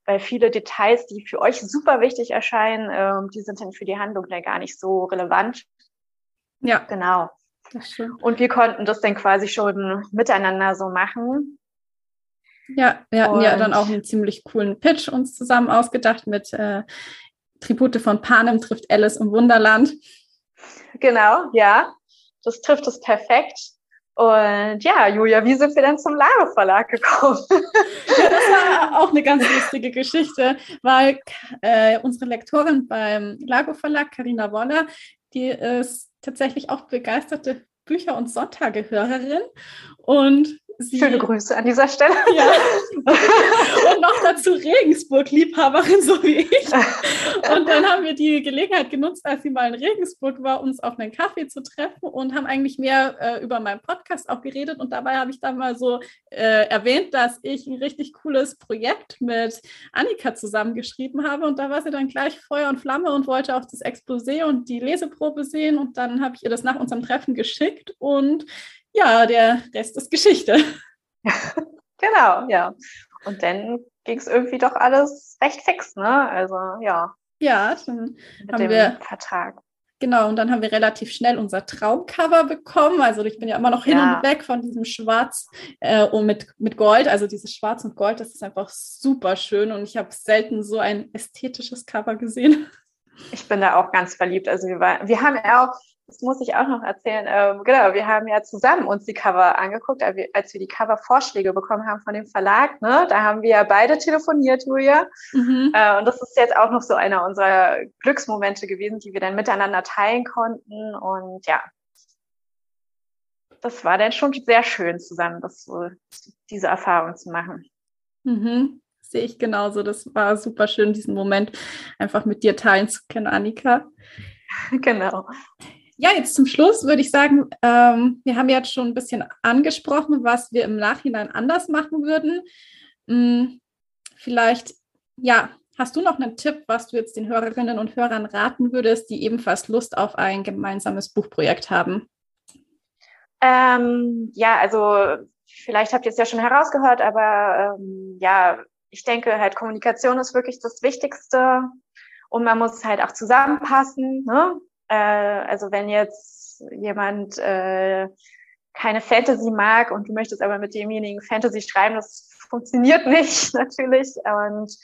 weil viele Details, die für euch super wichtig erscheinen, ähm, die sind dann für die Handlung dann gar nicht so relevant. Ja. Genau. Und wir konnten das dann quasi schon miteinander so machen. Ja, wir hatten und ja dann auch einen ziemlich coolen Pitch uns zusammen ausgedacht mit äh, Tribute von Panem trifft Alice im Wunderland. Genau, ja. Das trifft es perfekt. Und ja, Julia, wie sind wir denn zum Lago Verlag gekommen? ja, das war auch eine ganz lustige Geschichte, weil äh, unsere Lektorin beim Lago Verlag, Karina Woller, die ist tatsächlich auch begeisterte Bücher- und Sonntage-Hörerin. Und Sie, Schöne Grüße an dieser Stelle. Ja. Und noch dazu Regensburg-Liebhaberin, so wie ich. Und dann haben wir die Gelegenheit genutzt, als sie mal in Regensburg war, uns auf einen Kaffee zu treffen und haben eigentlich mehr äh, über meinen Podcast auch geredet. Und dabei habe ich dann mal so äh, erwähnt, dass ich ein richtig cooles Projekt mit Annika zusammengeschrieben habe. Und da war sie dann gleich Feuer und Flamme und wollte auch das Exposé und die Leseprobe sehen. Und dann habe ich ihr das nach unserem Treffen geschickt. Und ja, der Rest ist Geschichte. genau, ja. Und dann ging es irgendwie doch alles recht fix, ne? Also ja. Ja, dann Mit haben wir Vertrag. Genau, und dann haben wir relativ schnell unser Traumcover bekommen. Also ich bin ja immer noch hin ja. und weg von diesem Schwarz äh, und mit, mit Gold. Also dieses Schwarz und Gold, das ist einfach super schön und ich habe selten so ein ästhetisches Cover gesehen. Ich bin da auch ganz verliebt. Also wir, war, wir haben ja auch das muss ich auch noch erzählen. Ähm, genau, wir haben ja zusammen uns die Cover angeguckt, als wir die Cover-Vorschläge bekommen haben von dem Verlag. Ne? Da haben wir ja beide telefoniert, Julia. Mhm. Äh, und das ist jetzt auch noch so einer unserer Glücksmomente gewesen, die wir dann miteinander teilen konnten. Und ja, das war dann schon sehr schön zusammen, das diese Erfahrung zu machen. Mhm. Sehe ich genauso. Das war super schön, diesen Moment einfach mit dir teilen zu können, Annika. Genau. Ja, jetzt zum Schluss würde ich sagen, ähm, wir haben jetzt schon ein bisschen angesprochen, was wir im Nachhinein anders machen würden. Hm, vielleicht, ja, hast du noch einen Tipp, was du jetzt den Hörerinnen und Hörern raten würdest, die ebenfalls Lust auf ein gemeinsames Buchprojekt haben? Ähm, ja, also vielleicht habt ihr es ja schon herausgehört, aber ähm, ja, ich denke halt Kommunikation ist wirklich das Wichtigste und man muss halt auch zusammenpassen. Ne? Äh, also wenn jetzt jemand äh, keine Fantasy mag und du möchtest aber mit demjenigen Fantasy schreiben, das funktioniert nicht natürlich. Und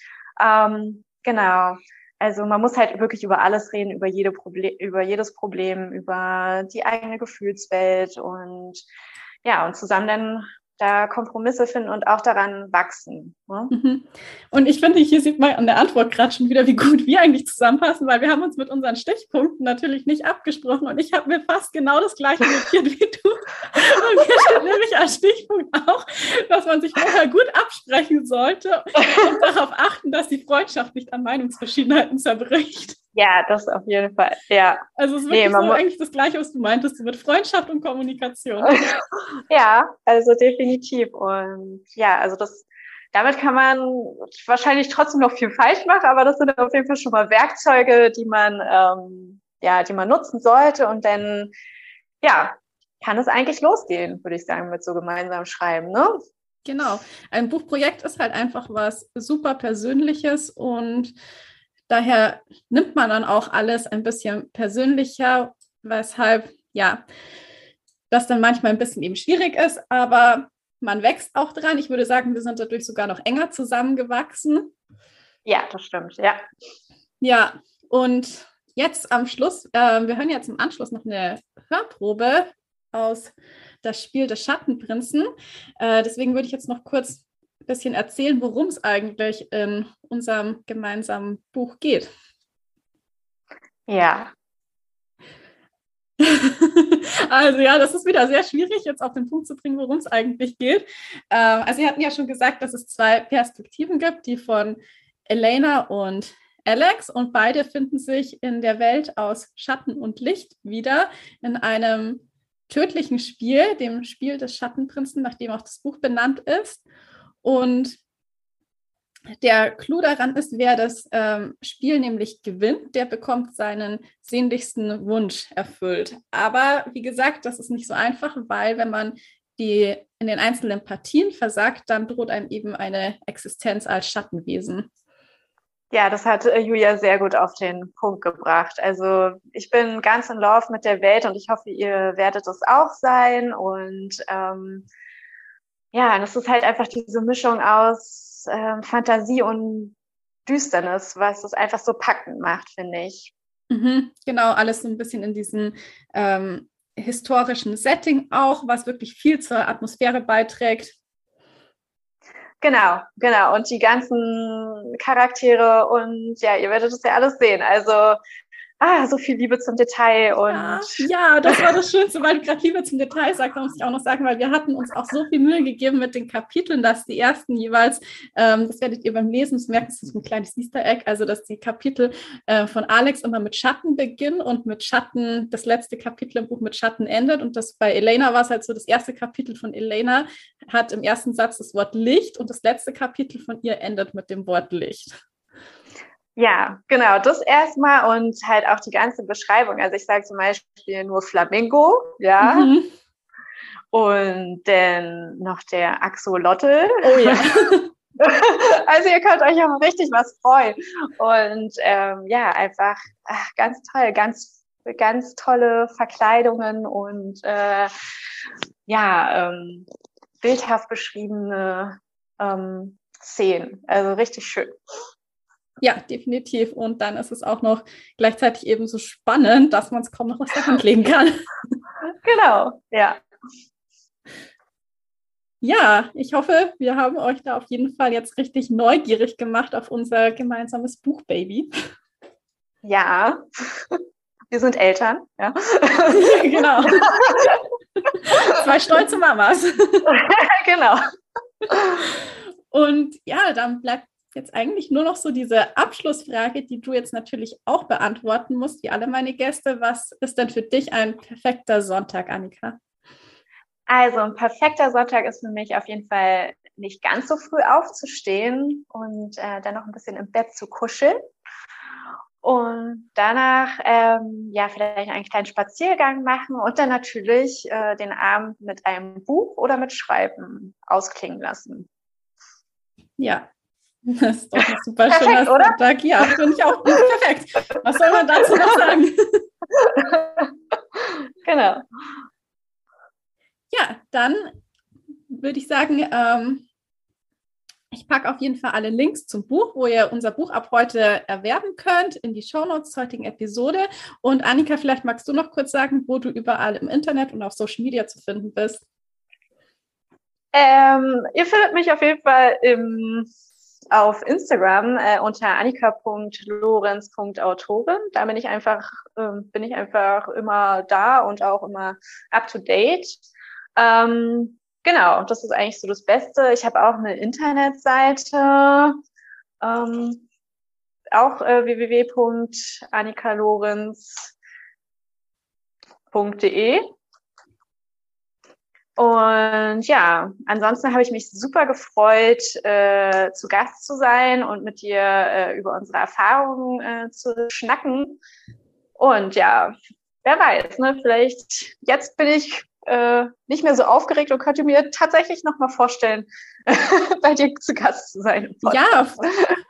ähm, genau. Also man muss halt wirklich über alles reden, über jede Problem, über jedes Problem, über die eigene Gefühlswelt und ja, und zusammen dann da Kompromisse finden und auch daran wachsen. Ne? Mhm. Und ich finde, hier sieht man an der Antwort gerade schon wieder, wie gut wir eigentlich zusammenpassen, weil wir haben uns mit unseren Stichpunkten natürlich nicht abgesprochen und ich habe mir fast genau das gleiche notiert wie du. Und hier steht nämlich als Stichpunkt auch, dass man sich vorher gut absprechen sollte und darauf achten, dass die Freundschaft nicht an Meinungsverschiedenheiten zerbricht. Ja, das auf jeden Fall, ja. Also es ist wirklich nee, so eigentlich das Gleiche, was du meintest, mit Freundschaft und Kommunikation. ja, also definitiv. Und ja, also das, damit kann man wahrscheinlich trotzdem noch viel falsch machen, aber das sind auf jeden Fall schon mal Werkzeuge, die man, ähm, ja, die man nutzen sollte. Und dann, ja, kann es eigentlich losgehen, würde ich sagen, mit so gemeinsamem Schreiben, ne? Genau. Ein Buchprojekt ist halt einfach was super Persönliches und Daher nimmt man dann auch alles ein bisschen persönlicher, weshalb ja das dann manchmal ein bisschen eben schwierig ist, aber man wächst auch dran. Ich würde sagen, wir sind dadurch sogar noch enger zusammengewachsen. Ja, das stimmt, ja. Ja, und jetzt am Schluss, äh, wir hören jetzt im Anschluss noch eine Hörprobe aus das Spiel des Schattenprinzen. Äh, deswegen würde ich jetzt noch kurz bisschen erzählen, worum es eigentlich in unserem gemeinsamen Buch geht. Ja. also ja, das ist wieder sehr schwierig, jetzt auf den Punkt zu bringen, worum es eigentlich geht. Ähm, also Sie hatten ja schon gesagt, dass es zwei Perspektiven gibt, die von Elena und Alex und beide finden sich in der Welt aus Schatten und Licht wieder in einem tödlichen Spiel, dem Spiel des Schattenprinzen, nachdem auch das Buch benannt ist. Und der Clou daran ist, wer das ähm, Spiel nämlich gewinnt, der bekommt seinen sehnlichsten Wunsch erfüllt. Aber wie gesagt, das ist nicht so einfach, weil wenn man die in den einzelnen Partien versagt, dann droht einem eben eine Existenz als Schattenwesen. Ja, das hat äh, Julia sehr gut auf den Punkt gebracht. Also ich bin ganz in Love mit der Welt und ich hoffe, ihr werdet es auch sein. Und ähm, ja, das ist halt einfach diese Mischung aus ähm, Fantasie und Düsternis, was es einfach so packend macht, finde ich. Mhm, genau, alles so ein bisschen in diesem ähm, historischen Setting auch, was wirklich viel zur Atmosphäre beiträgt. Genau, genau. Und die ganzen Charaktere und ja, ihr werdet es ja alles sehen. Also ah, so viel Liebe zum Detail und. Ja, ja das war das Schönste, weil du gerade Liebe zum Detail sagst, muss ich auch noch sagen, weil wir hatten uns auch so viel Mühe gegeben mit den Kapiteln, dass die ersten jeweils, ähm, das werdet ihr beim Lesen merken, das ist ein kleines Easter Egg, also dass die Kapitel äh, von Alex immer mit Schatten beginnen und mit Schatten, das letzte Kapitel im Buch mit Schatten endet. Und das bei Elena war es halt so, das erste Kapitel von Elena hat im ersten Satz das Wort Licht und das letzte Kapitel von ihr endet mit dem Wort Licht. Ja, genau, das erstmal und halt auch die ganze Beschreibung. Also ich sage zum Beispiel nur Flamingo, ja. Mhm. Und dann noch der Axolotl. Oh ja. also ihr könnt euch auch richtig was freuen. Und ähm, ja, einfach ach, ganz toll, ganz, ganz tolle Verkleidungen und äh, ja, ähm, bildhaft beschriebene ähm, Szenen. Also richtig schön. Ja, definitiv. Und dann ist es auch noch gleichzeitig eben so spannend, dass man es kaum noch aus der Hand legen kann. Genau, ja. Ja, ich hoffe, wir haben euch da auf jeden Fall jetzt richtig neugierig gemacht auf unser gemeinsames Buchbaby. Ja, wir sind Eltern, ja. genau. Zwei stolze Mamas. genau. Und ja, dann bleibt jetzt eigentlich nur noch so diese Abschlussfrage, die du jetzt natürlich auch beantworten musst, wie alle meine Gäste. Was ist denn für dich ein perfekter Sonntag, Annika? Also ein perfekter Sonntag ist für mich auf jeden Fall nicht ganz so früh aufzustehen und äh, dann noch ein bisschen im Bett zu kuscheln. Und danach ähm, ja vielleicht einen kleinen Spaziergang machen und dann natürlich äh, den Abend mit einem Buch oder mit Schreiben ausklingen lassen. Ja, das ist doch ein super perfekt, schöner oder? Sonntag. Ja, finde ich auch perfekt. Was soll man dazu noch sagen? genau. Ja, dann würde ich sagen, ähm, ich packe auf jeden Fall alle Links zum Buch, wo ihr unser Buch ab heute erwerben könnt, in die Shownotes zur heutigen Episode. Und Annika, vielleicht magst du noch kurz sagen, wo du überall im Internet und auf Social Media zu finden bist. Ähm, ihr findet mich auf jeden Fall im auf Instagram äh, unter annika.lorenz.autorin. Da bin ich einfach, äh, bin ich einfach immer da und auch immer up to date. Ähm, genau, das ist eigentlich so das Beste. Ich habe auch eine Internetseite, ähm, auch äh, www.annikalorenz.de. Und ja, ansonsten habe ich mich super gefreut, äh, zu Gast zu sein und mit dir äh, über unsere Erfahrungen äh, zu schnacken. Und ja, wer weiß, ne, vielleicht jetzt bin ich äh, nicht mehr so aufgeregt und könnte mir tatsächlich noch mal vorstellen, bei dir zu Gast zu sein. Ja,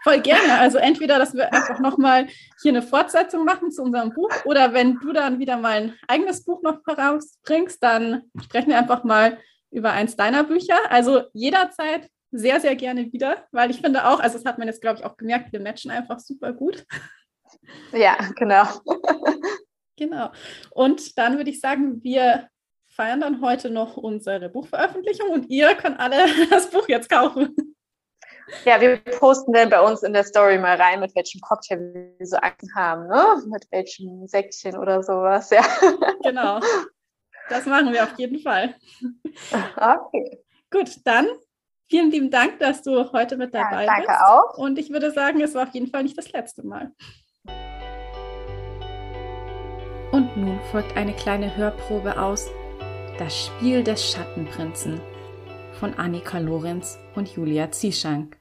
voll gerne. Also entweder, dass wir einfach noch mal hier eine Fortsetzung machen zu unserem Buch oder wenn du dann wieder mal ein eigenes Buch noch herausbringst, dann sprechen wir einfach mal über eins deiner Bücher. Also jederzeit sehr, sehr gerne wieder, weil ich finde auch, also das hat man jetzt, glaube ich, auch gemerkt, wir matchen einfach super gut. Ja, genau. genau. Und dann würde ich sagen, wir feiern dann heute noch unsere Buchveröffentlichung und ihr könnt alle das Buch jetzt kaufen. Ja, wir posten dann bei uns in der Story mal rein, mit welchem Cocktail wir so Akten haben, ne? Mit welchem Säckchen oder sowas, ja. Genau. Das machen wir auf jeden Fall. Okay. Gut, dann vielen lieben Dank, dass du heute mit dabei ja, danke bist. Danke auch. Und ich würde sagen, es war auf jeden Fall nicht das letzte Mal. Und nun folgt eine kleine Hörprobe aus das Spiel des Schattenprinzen von Annika Lorenz und Julia Zieschank.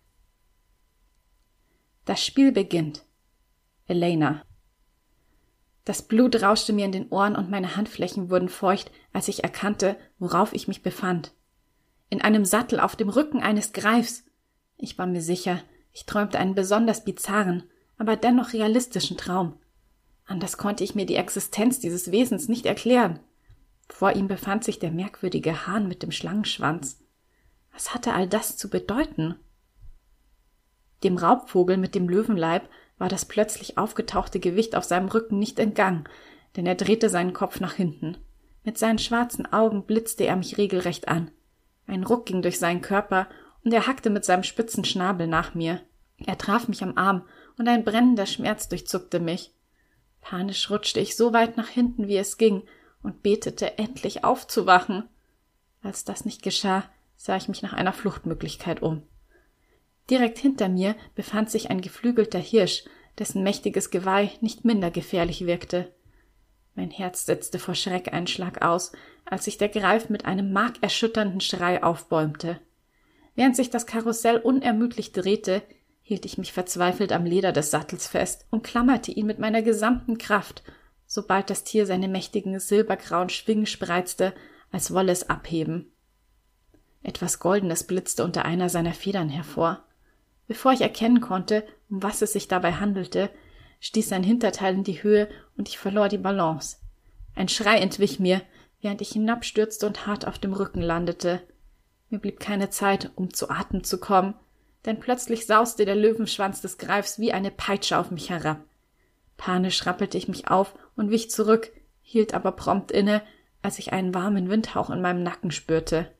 Das Spiel beginnt. Elena. Das Blut rauschte mir in den Ohren und meine Handflächen wurden feucht, als ich erkannte, worauf ich mich befand. In einem Sattel auf dem Rücken eines Greifs. Ich war mir sicher, Ich träumte einen besonders bizarren, aber dennoch realistischen Traum. Anders konnte ich mir die Existenz dieses Wesens nicht erklären. Vor ihm befand sich der merkwürdige Hahn mit dem Schlangenschwanz. Was hatte all das zu bedeuten? Dem Raubvogel mit dem Löwenleib war das plötzlich aufgetauchte Gewicht auf seinem Rücken nicht entgangen, denn er drehte seinen Kopf nach hinten. Mit seinen schwarzen Augen blitzte er mich regelrecht an. Ein Ruck ging durch seinen Körper und er hackte mit seinem spitzen Schnabel nach mir. Er traf mich am Arm und ein brennender Schmerz durchzuckte mich. Panisch rutschte ich so weit nach hinten, wie es ging, und betete, endlich aufzuwachen. Als das nicht geschah, sah ich mich nach einer Fluchtmöglichkeit um. Direkt hinter mir befand sich ein geflügelter Hirsch, dessen mächtiges Geweih nicht minder gefährlich wirkte. Mein Herz setzte vor Schreck einen Schlag aus, als sich der Greif mit einem markerschütternden Schrei aufbäumte. Während sich das Karussell unermüdlich drehte, hielt ich mich verzweifelt am Leder des Sattels fest und klammerte ihn mit meiner gesamten Kraft, sobald das Tier seine mächtigen silbergrauen Schwingen spreizte, als wolle es abheben. Etwas Goldenes blitzte unter einer seiner Federn hervor. Bevor ich erkennen konnte, um was es sich dabei handelte, stieß sein Hinterteil in die Höhe und ich verlor die Balance. Ein Schrei entwich mir, während ich hinabstürzte und hart auf dem Rücken landete. Mir blieb keine Zeit, um zu Atem zu kommen, denn plötzlich sauste der Löwenschwanz des Greifs wie eine Peitsche auf mich herab. Panisch rappelte ich mich auf und wich zurück, hielt aber prompt inne, als ich einen warmen Windhauch in meinem Nacken spürte.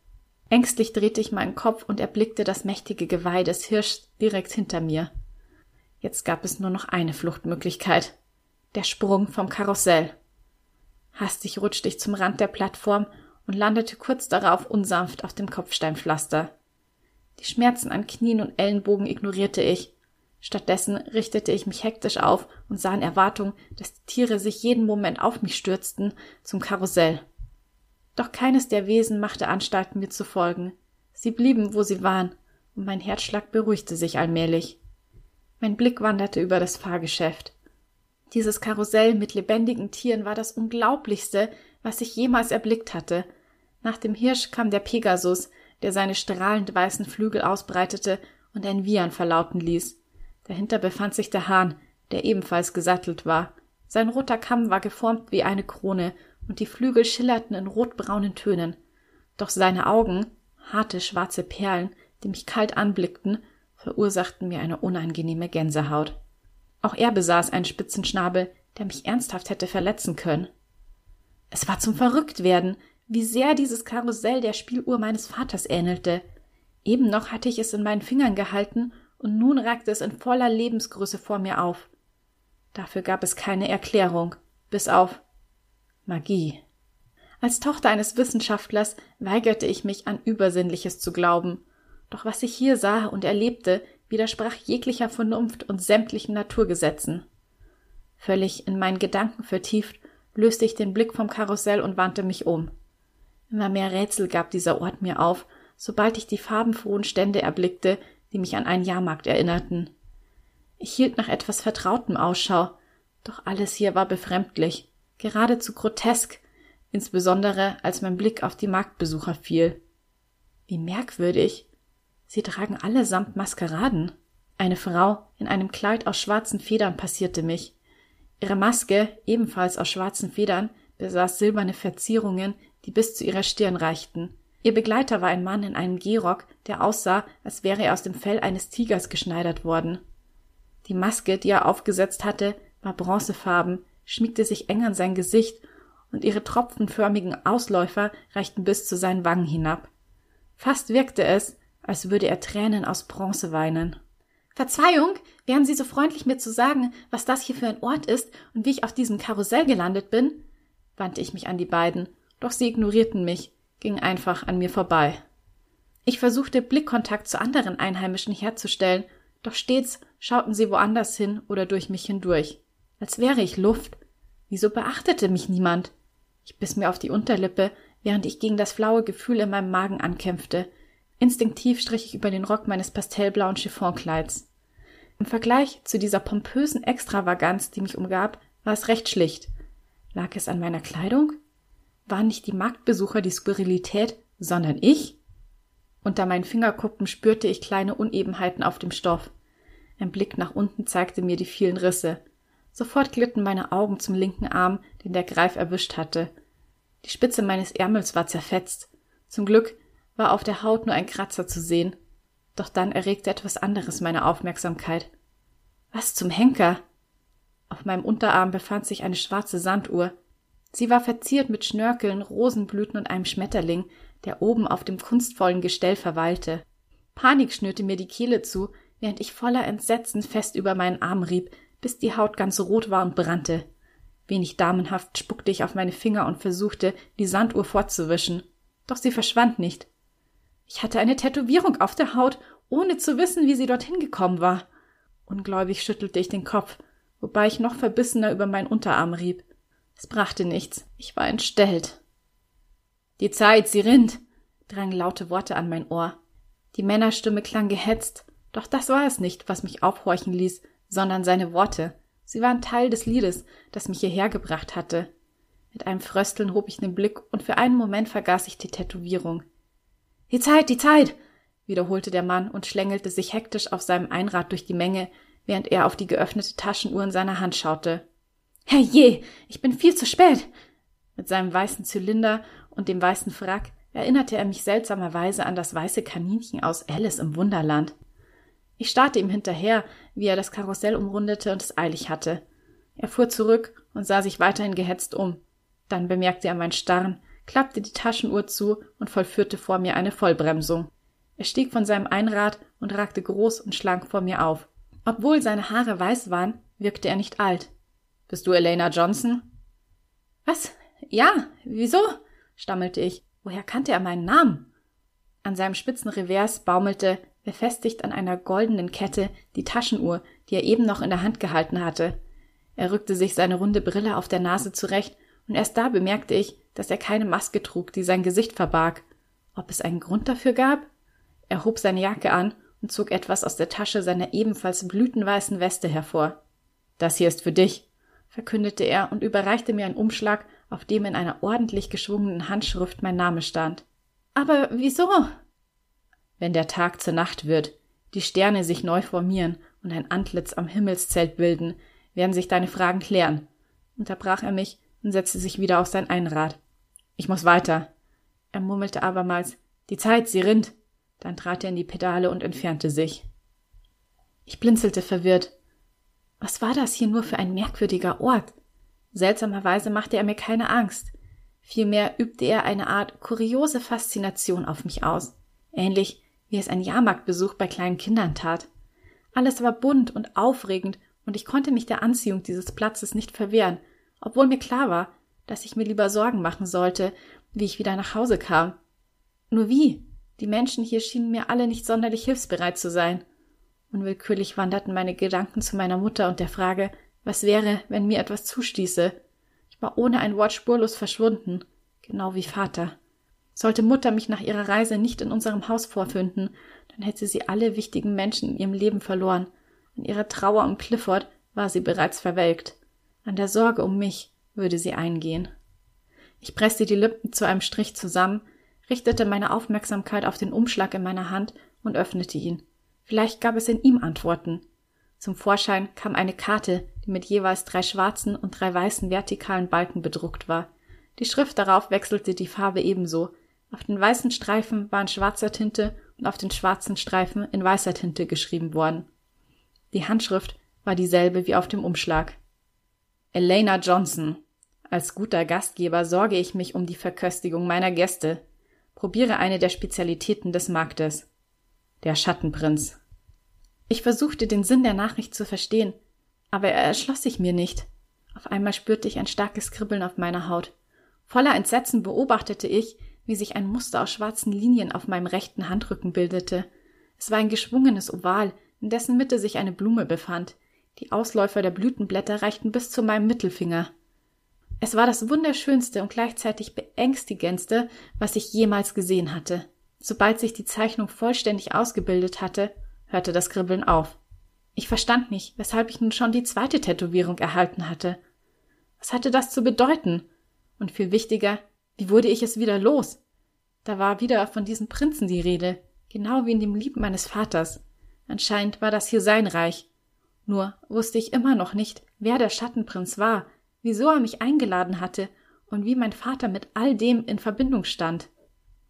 Ängstlich drehte ich meinen Kopf und erblickte das mächtige Geweih des Hirschs direkt hinter mir. Jetzt gab es nur noch eine Fluchtmöglichkeit. Der Sprung vom Karussell. Hastig rutschte ich zum Rand der Plattform und landete kurz darauf unsanft auf dem Kopfsteinpflaster. Die Schmerzen an Knien und Ellenbogen ignorierte ich. Stattdessen richtete ich mich hektisch auf und sah in Erwartung, dass die Tiere sich jeden Moment auf mich stürzten, zum Karussell. Doch keines der Wesen machte Anstalten, mir zu folgen. Sie blieben, wo sie waren, und mein Herzschlag beruhigte sich allmählich. Mein Blick wanderte über das Fahrgeschäft. Dieses Karussell mit lebendigen Tieren war das Unglaublichste, was ich jemals erblickt hatte. Nach dem Hirsch kam der Pegasus, der seine strahlend weißen Flügel ausbreitete und ein Wiehern verlauten ließ. Dahinter befand sich der Hahn, der ebenfalls gesattelt war. Sein roter Kamm war geformt wie eine Krone, und die Flügel schillerten in rotbraunen Tönen. Doch seine Augen, harte schwarze Perlen, die mich kalt anblickten, verursachten mir eine unangenehme Gänsehaut. Auch er besaß einen spitzen Schnabel, der mich ernsthaft hätte verletzen können. Es war zum Verrücktwerden, wie sehr dieses Karussell der Spieluhr meines Vaters ähnelte. Eben noch hatte ich es in meinen Fingern gehalten, und nun ragte es in voller Lebensgröße vor mir auf. Dafür gab es keine Erklärung, bis auf Magie. Als Tochter eines Wissenschaftlers weigerte ich mich an Übersinnliches zu glauben, doch was ich hier sah und erlebte, widersprach jeglicher Vernunft und sämtlichen Naturgesetzen. Völlig in meinen Gedanken vertieft, löste ich den Blick vom Karussell und wandte mich um. Immer mehr Rätsel gab dieser Ort mir auf, sobald ich die farbenfrohen Stände erblickte, die mich an einen Jahrmarkt erinnerten. Ich hielt nach etwas Vertrautem Ausschau, doch alles hier war befremdlich, geradezu grotesk, insbesondere als mein Blick auf die Marktbesucher fiel. Wie merkwürdig. Sie tragen allesamt Maskeraden. Eine Frau in einem Kleid aus schwarzen Federn passierte mich. Ihre Maske, ebenfalls aus schwarzen Federn, besaß silberne Verzierungen, die bis zu ihrer Stirn reichten. Ihr Begleiter war ein Mann in einem Gehrock, der aussah, als wäre er aus dem Fell eines Tigers geschneidert worden. Die Maske, die er aufgesetzt hatte, war bronzefarben, schmiegte sich eng an sein Gesicht und ihre tropfenförmigen Ausläufer reichten bis zu seinen Wangen hinab. Fast wirkte es, als würde er Tränen aus Bronze weinen. Verzeihung, wären Sie so freundlich, mir zu sagen, was das hier für ein Ort ist und wie ich auf diesem Karussell gelandet bin? wandte ich mich an die beiden, doch sie ignorierten mich, gingen einfach an mir vorbei. Ich versuchte Blickkontakt zu anderen Einheimischen herzustellen, doch stets schauten sie woanders hin oder durch mich hindurch als wäre ich Luft. Wieso beachtete mich niemand? Ich biss mir auf die Unterlippe, während ich gegen das flaue Gefühl in meinem Magen ankämpfte. Instinktiv strich ich über den Rock meines pastellblauen Chiffonkleids. Im Vergleich zu dieser pompösen Extravaganz, die mich umgab, war es recht schlicht. Lag es an meiner Kleidung? Waren nicht die Marktbesucher die Skurrilität, sondern ich? Unter meinen Fingerkuppen spürte ich kleine Unebenheiten auf dem Stoff. Ein Blick nach unten zeigte mir die vielen Risse. Sofort glitten meine Augen zum linken Arm, den der Greif erwischt hatte. Die Spitze meines Ärmels war zerfetzt. Zum Glück war auf der Haut nur ein Kratzer zu sehen. Doch dann erregte etwas anderes meine Aufmerksamkeit. Was zum Henker? Auf meinem Unterarm befand sich eine schwarze Sanduhr. Sie war verziert mit Schnörkeln, Rosenblüten und einem Schmetterling, der oben auf dem kunstvollen Gestell verweilte. Panik schnürte mir die Kehle zu, während ich voller Entsetzen fest über meinen Arm rieb, bis die Haut ganz rot war und brannte. Wenig damenhaft spuckte ich auf meine Finger und versuchte, die Sanduhr fortzuwischen. Doch sie verschwand nicht. Ich hatte eine Tätowierung auf der Haut, ohne zu wissen, wie sie dorthin gekommen war. Ungläubig schüttelte ich den Kopf, wobei ich noch verbissener über meinen Unterarm rieb. Es brachte nichts. Ich war entstellt. Die Zeit, sie rinnt, drangen laute Worte an mein Ohr. Die Männerstimme klang gehetzt, doch das war es nicht, was mich aufhorchen ließ, sondern seine Worte. Sie waren Teil des Liedes, das mich hierher gebracht hatte. Mit einem Frösteln hob ich den Blick und für einen Moment vergaß ich die Tätowierung. Die Zeit, die Zeit, wiederholte der Mann und schlängelte sich hektisch auf seinem Einrad durch die Menge, während er auf die geöffnete Taschenuhr in seiner Hand schaute. Herrje, ich bin viel zu spät. Mit seinem weißen Zylinder und dem weißen Frack erinnerte er mich seltsamerweise an das weiße Kaninchen aus Alice im Wunderland. Ich starrte ihm hinterher, wie er das Karussell umrundete und es eilig hatte. Er fuhr zurück und sah sich weiterhin gehetzt um. Dann bemerkte er mein Starren, klappte die Taschenuhr zu und vollführte vor mir eine Vollbremsung. Er stieg von seinem Einrad und ragte groß und schlank vor mir auf. Obwohl seine Haare weiß waren, wirkte er nicht alt. Bist du Elena Johnson? Was? Ja, wieso? stammelte ich. Woher kannte er meinen Namen? An seinem spitzen Revers baumelte, befestigt an einer goldenen Kette, die Taschenuhr, die er eben noch in der Hand gehalten hatte. Er rückte sich seine runde Brille auf der Nase zurecht, und erst da bemerkte ich, dass er keine Maske trug, die sein Gesicht verbarg. Ob es einen Grund dafür gab? Er hob seine Jacke an und zog etwas aus der Tasche seiner ebenfalls blütenweißen Weste hervor. Das hier ist für dich, verkündete er und überreichte mir einen Umschlag, auf dem in einer ordentlich geschwungenen Handschrift mein Name stand. Aber wieso? Wenn der Tag zur Nacht wird, die Sterne sich neu formieren und ein Antlitz am Himmelszelt bilden, werden sich deine Fragen klären, unterbrach er mich und setzte sich wieder auf sein Einrad. Ich muss weiter. Er murmelte abermals, die Zeit, sie rinnt. Dann trat er in die Pedale und entfernte sich. Ich blinzelte verwirrt. Was war das hier nur für ein merkwürdiger Ort? Seltsamerweise machte er mir keine Angst. Vielmehr übte er eine Art kuriose Faszination auf mich aus, ähnlich wie es ein Jahrmarktbesuch bei kleinen Kindern tat. Alles war bunt und aufregend, und ich konnte mich der Anziehung dieses Platzes nicht verwehren, obwohl mir klar war, dass ich mir lieber Sorgen machen sollte, wie ich wieder nach Hause kam. Nur wie? Die Menschen hier schienen mir alle nicht sonderlich hilfsbereit zu sein. Unwillkürlich wanderten meine Gedanken zu meiner Mutter und der Frage, was wäre, wenn mir etwas zustieße? Ich war ohne ein Wort spurlos verschwunden, genau wie Vater. Sollte Mutter mich nach ihrer Reise nicht in unserem Haus vorfinden, dann hätte sie alle wichtigen Menschen in ihrem Leben verloren. In ihrer Trauer um Clifford war sie bereits verwelkt. An der Sorge um mich würde sie eingehen. Ich presste die Lippen zu einem Strich zusammen, richtete meine Aufmerksamkeit auf den Umschlag in meiner Hand und öffnete ihn. Vielleicht gab es in ihm Antworten. Zum Vorschein kam eine Karte, die mit jeweils drei schwarzen und drei weißen vertikalen Balken bedruckt war. Die Schrift darauf wechselte die Farbe ebenso. Auf den weißen Streifen war in schwarzer Tinte und auf den schwarzen Streifen in weißer Tinte geschrieben worden. Die Handschrift war dieselbe wie auf dem Umschlag. Elena Johnson. Als guter Gastgeber sorge ich mich um die Verköstigung meiner Gäste. Probiere eine der Spezialitäten des Marktes. Der Schattenprinz. Ich versuchte den Sinn der Nachricht zu verstehen, aber er erschloss sich mir nicht. Auf einmal spürte ich ein starkes Kribbeln auf meiner Haut. Voller Entsetzen beobachtete ich, wie sich ein Muster aus schwarzen Linien auf meinem rechten Handrücken bildete. Es war ein geschwungenes Oval, in dessen Mitte sich eine Blume befand. Die Ausläufer der Blütenblätter reichten bis zu meinem Mittelfinger. Es war das wunderschönste und gleichzeitig beängstigendste, was ich jemals gesehen hatte. Sobald sich die Zeichnung vollständig ausgebildet hatte, hörte das Kribbeln auf. Ich verstand nicht, weshalb ich nun schon die zweite Tätowierung erhalten hatte. Was hatte das zu bedeuten? Und viel wichtiger, wie wurde ich es wieder los? Da war wieder von diesem Prinzen die Rede, genau wie in dem Lieb meines Vaters. Anscheinend war das hier sein Reich, Nur wusste ich immer noch nicht, wer der Schattenprinz war, wieso er mich eingeladen hatte und wie mein Vater mit all dem in Verbindung stand.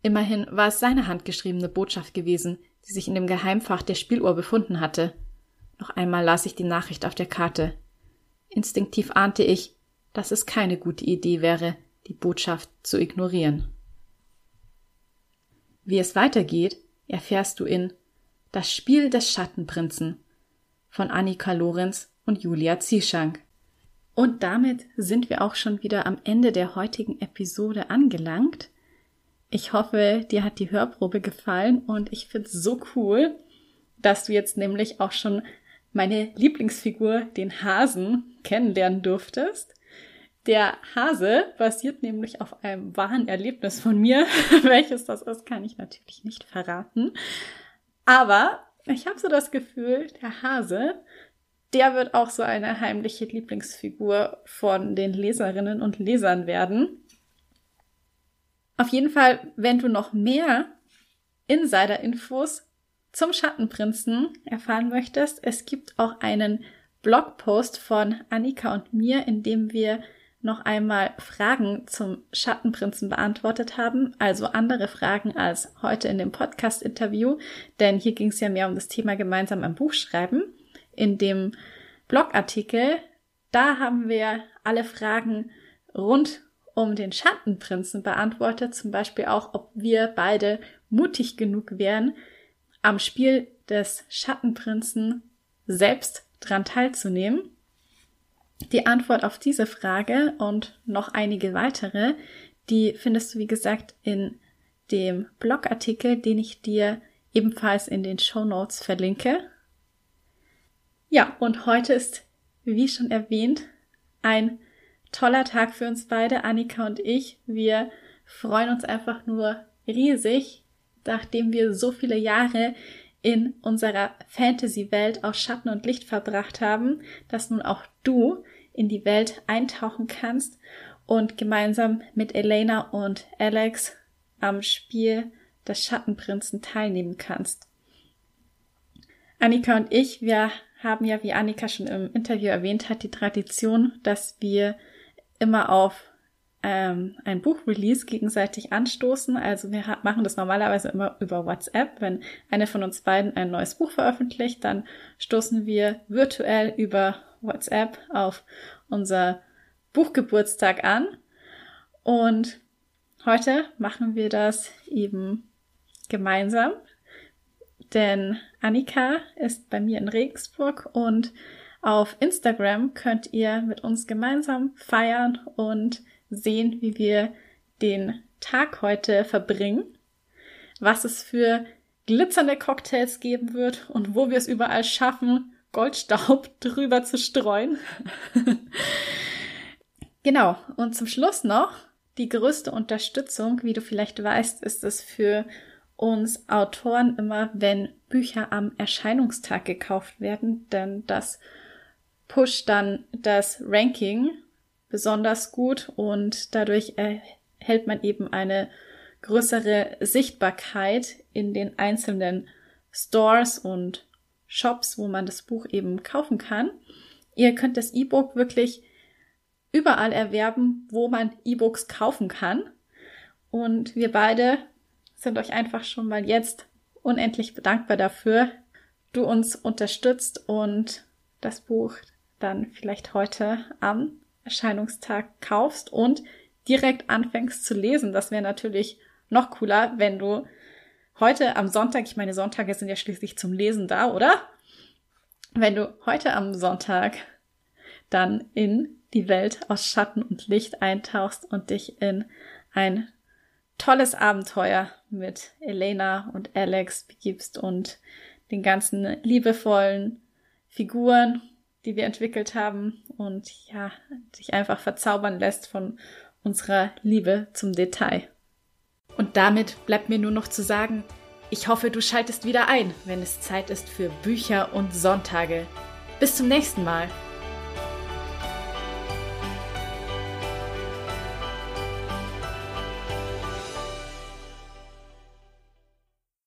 Immerhin war es seine handgeschriebene Botschaft gewesen, die sich in dem Geheimfach der Spieluhr befunden hatte. Noch einmal las ich die Nachricht auf der Karte. Instinktiv ahnte ich, dass es keine gute Idee wäre, die Botschaft zu ignorieren. Wie es weitergeht, erfährst du in Das Spiel des Schattenprinzen von Annika Lorenz und Julia Zieschank. Und damit sind wir auch schon wieder am Ende der heutigen Episode angelangt. Ich hoffe, dir hat die Hörprobe gefallen und ich finde es so cool, dass du jetzt nämlich auch schon meine Lieblingsfigur, den Hasen, kennenlernen durftest. Der Hase basiert nämlich auf einem wahren Erlebnis von mir. Welches das ist, kann ich natürlich nicht verraten. Aber ich habe so das Gefühl, der Hase, der wird auch so eine heimliche Lieblingsfigur von den Leserinnen und Lesern werden. Auf jeden Fall, wenn du noch mehr Insider-Infos zum Schattenprinzen erfahren möchtest, es gibt auch einen Blogpost von Annika und mir, in dem wir noch einmal Fragen zum Schattenprinzen beantwortet haben, also andere Fragen als heute in dem Podcast-Interview, denn hier ging es ja mehr um das Thema gemeinsam ein Buch schreiben. In dem Blogartikel, da haben wir alle Fragen rund um den Schattenprinzen beantwortet, zum Beispiel auch, ob wir beide mutig genug wären, am Spiel des Schattenprinzen selbst dran teilzunehmen. Die Antwort auf diese Frage und noch einige weitere, die findest du, wie gesagt, in dem Blogartikel, den ich dir ebenfalls in den Show Notes verlinke. Ja, und heute ist, wie schon erwähnt, ein toller Tag für uns beide, Annika und ich. Wir freuen uns einfach nur riesig, nachdem wir so viele Jahre in unserer Fantasy-Welt aus Schatten und Licht verbracht haben, dass nun auch du in die Welt eintauchen kannst und gemeinsam mit Elena und Alex am Spiel des Schattenprinzen teilnehmen kannst. Annika und ich, wir haben ja, wie Annika schon im Interview erwähnt hat, die Tradition, dass wir immer auf ähm, ein Buchrelease gegenseitig anstoßen. Also wir machen das normalerweise immer über WhatsApp. Wenn eine von uns beiden ein neues Buch veröffentlicht, dann stoßen wir virtuell über WhatsApp auf unser Buchgeburtstag an. Und heute machen wir das eben gemeinsam, denn Annika ist bei mir in Regensburg und auf Instagram könnt ihr mit uns gemeinsam feiern und sehen, wie wir den Tag heute verbringen, was es für glitzernde Cocktails geben wird und wo wir es überall schaffen, Goldstaub drüber zu streuen. genau, und zum Schluss noch die größte Unterstützung, wie du vielleicht weißt, ist es für uns Autoren immer, wenn Bücher am Erscheinungstag gekauft werden, denn das pusht dann das Ranking besonders gut und dadurch erhält man eben eine größere Sichtbarkeit in den einzelnen Stores und Shops, wo man das Buch eben kaufen kann. Ihr könnt das E-Book wirklich überall erwerben, wo man E-Books kaufen kann. Und wir beide sind euch einfach schon mal jetzt unendlich bedankbar dafür, du uns unterstützt und das Buch dann vielleicht heute am Erscheinungstag kaufst und direkt anfängst zu lesen. Das wäre natürlich noch cooler, wenn du heute am Sonntag, ich meine, Sonntage sind ja schließlich zum Lesen da, oder? Wenn du heute am Sonntag dann in die Welt aus Schatten und Licht eintauchst und dich in ein tolles Abenteuer mit Elena und Alex begibst und den ganzen liebevollen Figuren, die wir entwickelt haben und ja, dich einfach verzaubern lässt von unserer Liebe zum Detail. Und damit bleibt mir nur noch zu sagen, ich hoffe, du schaltest wieder ein, wenn es Zeit ist für Bücher und Sonntage. Bis zum nächsten Mal.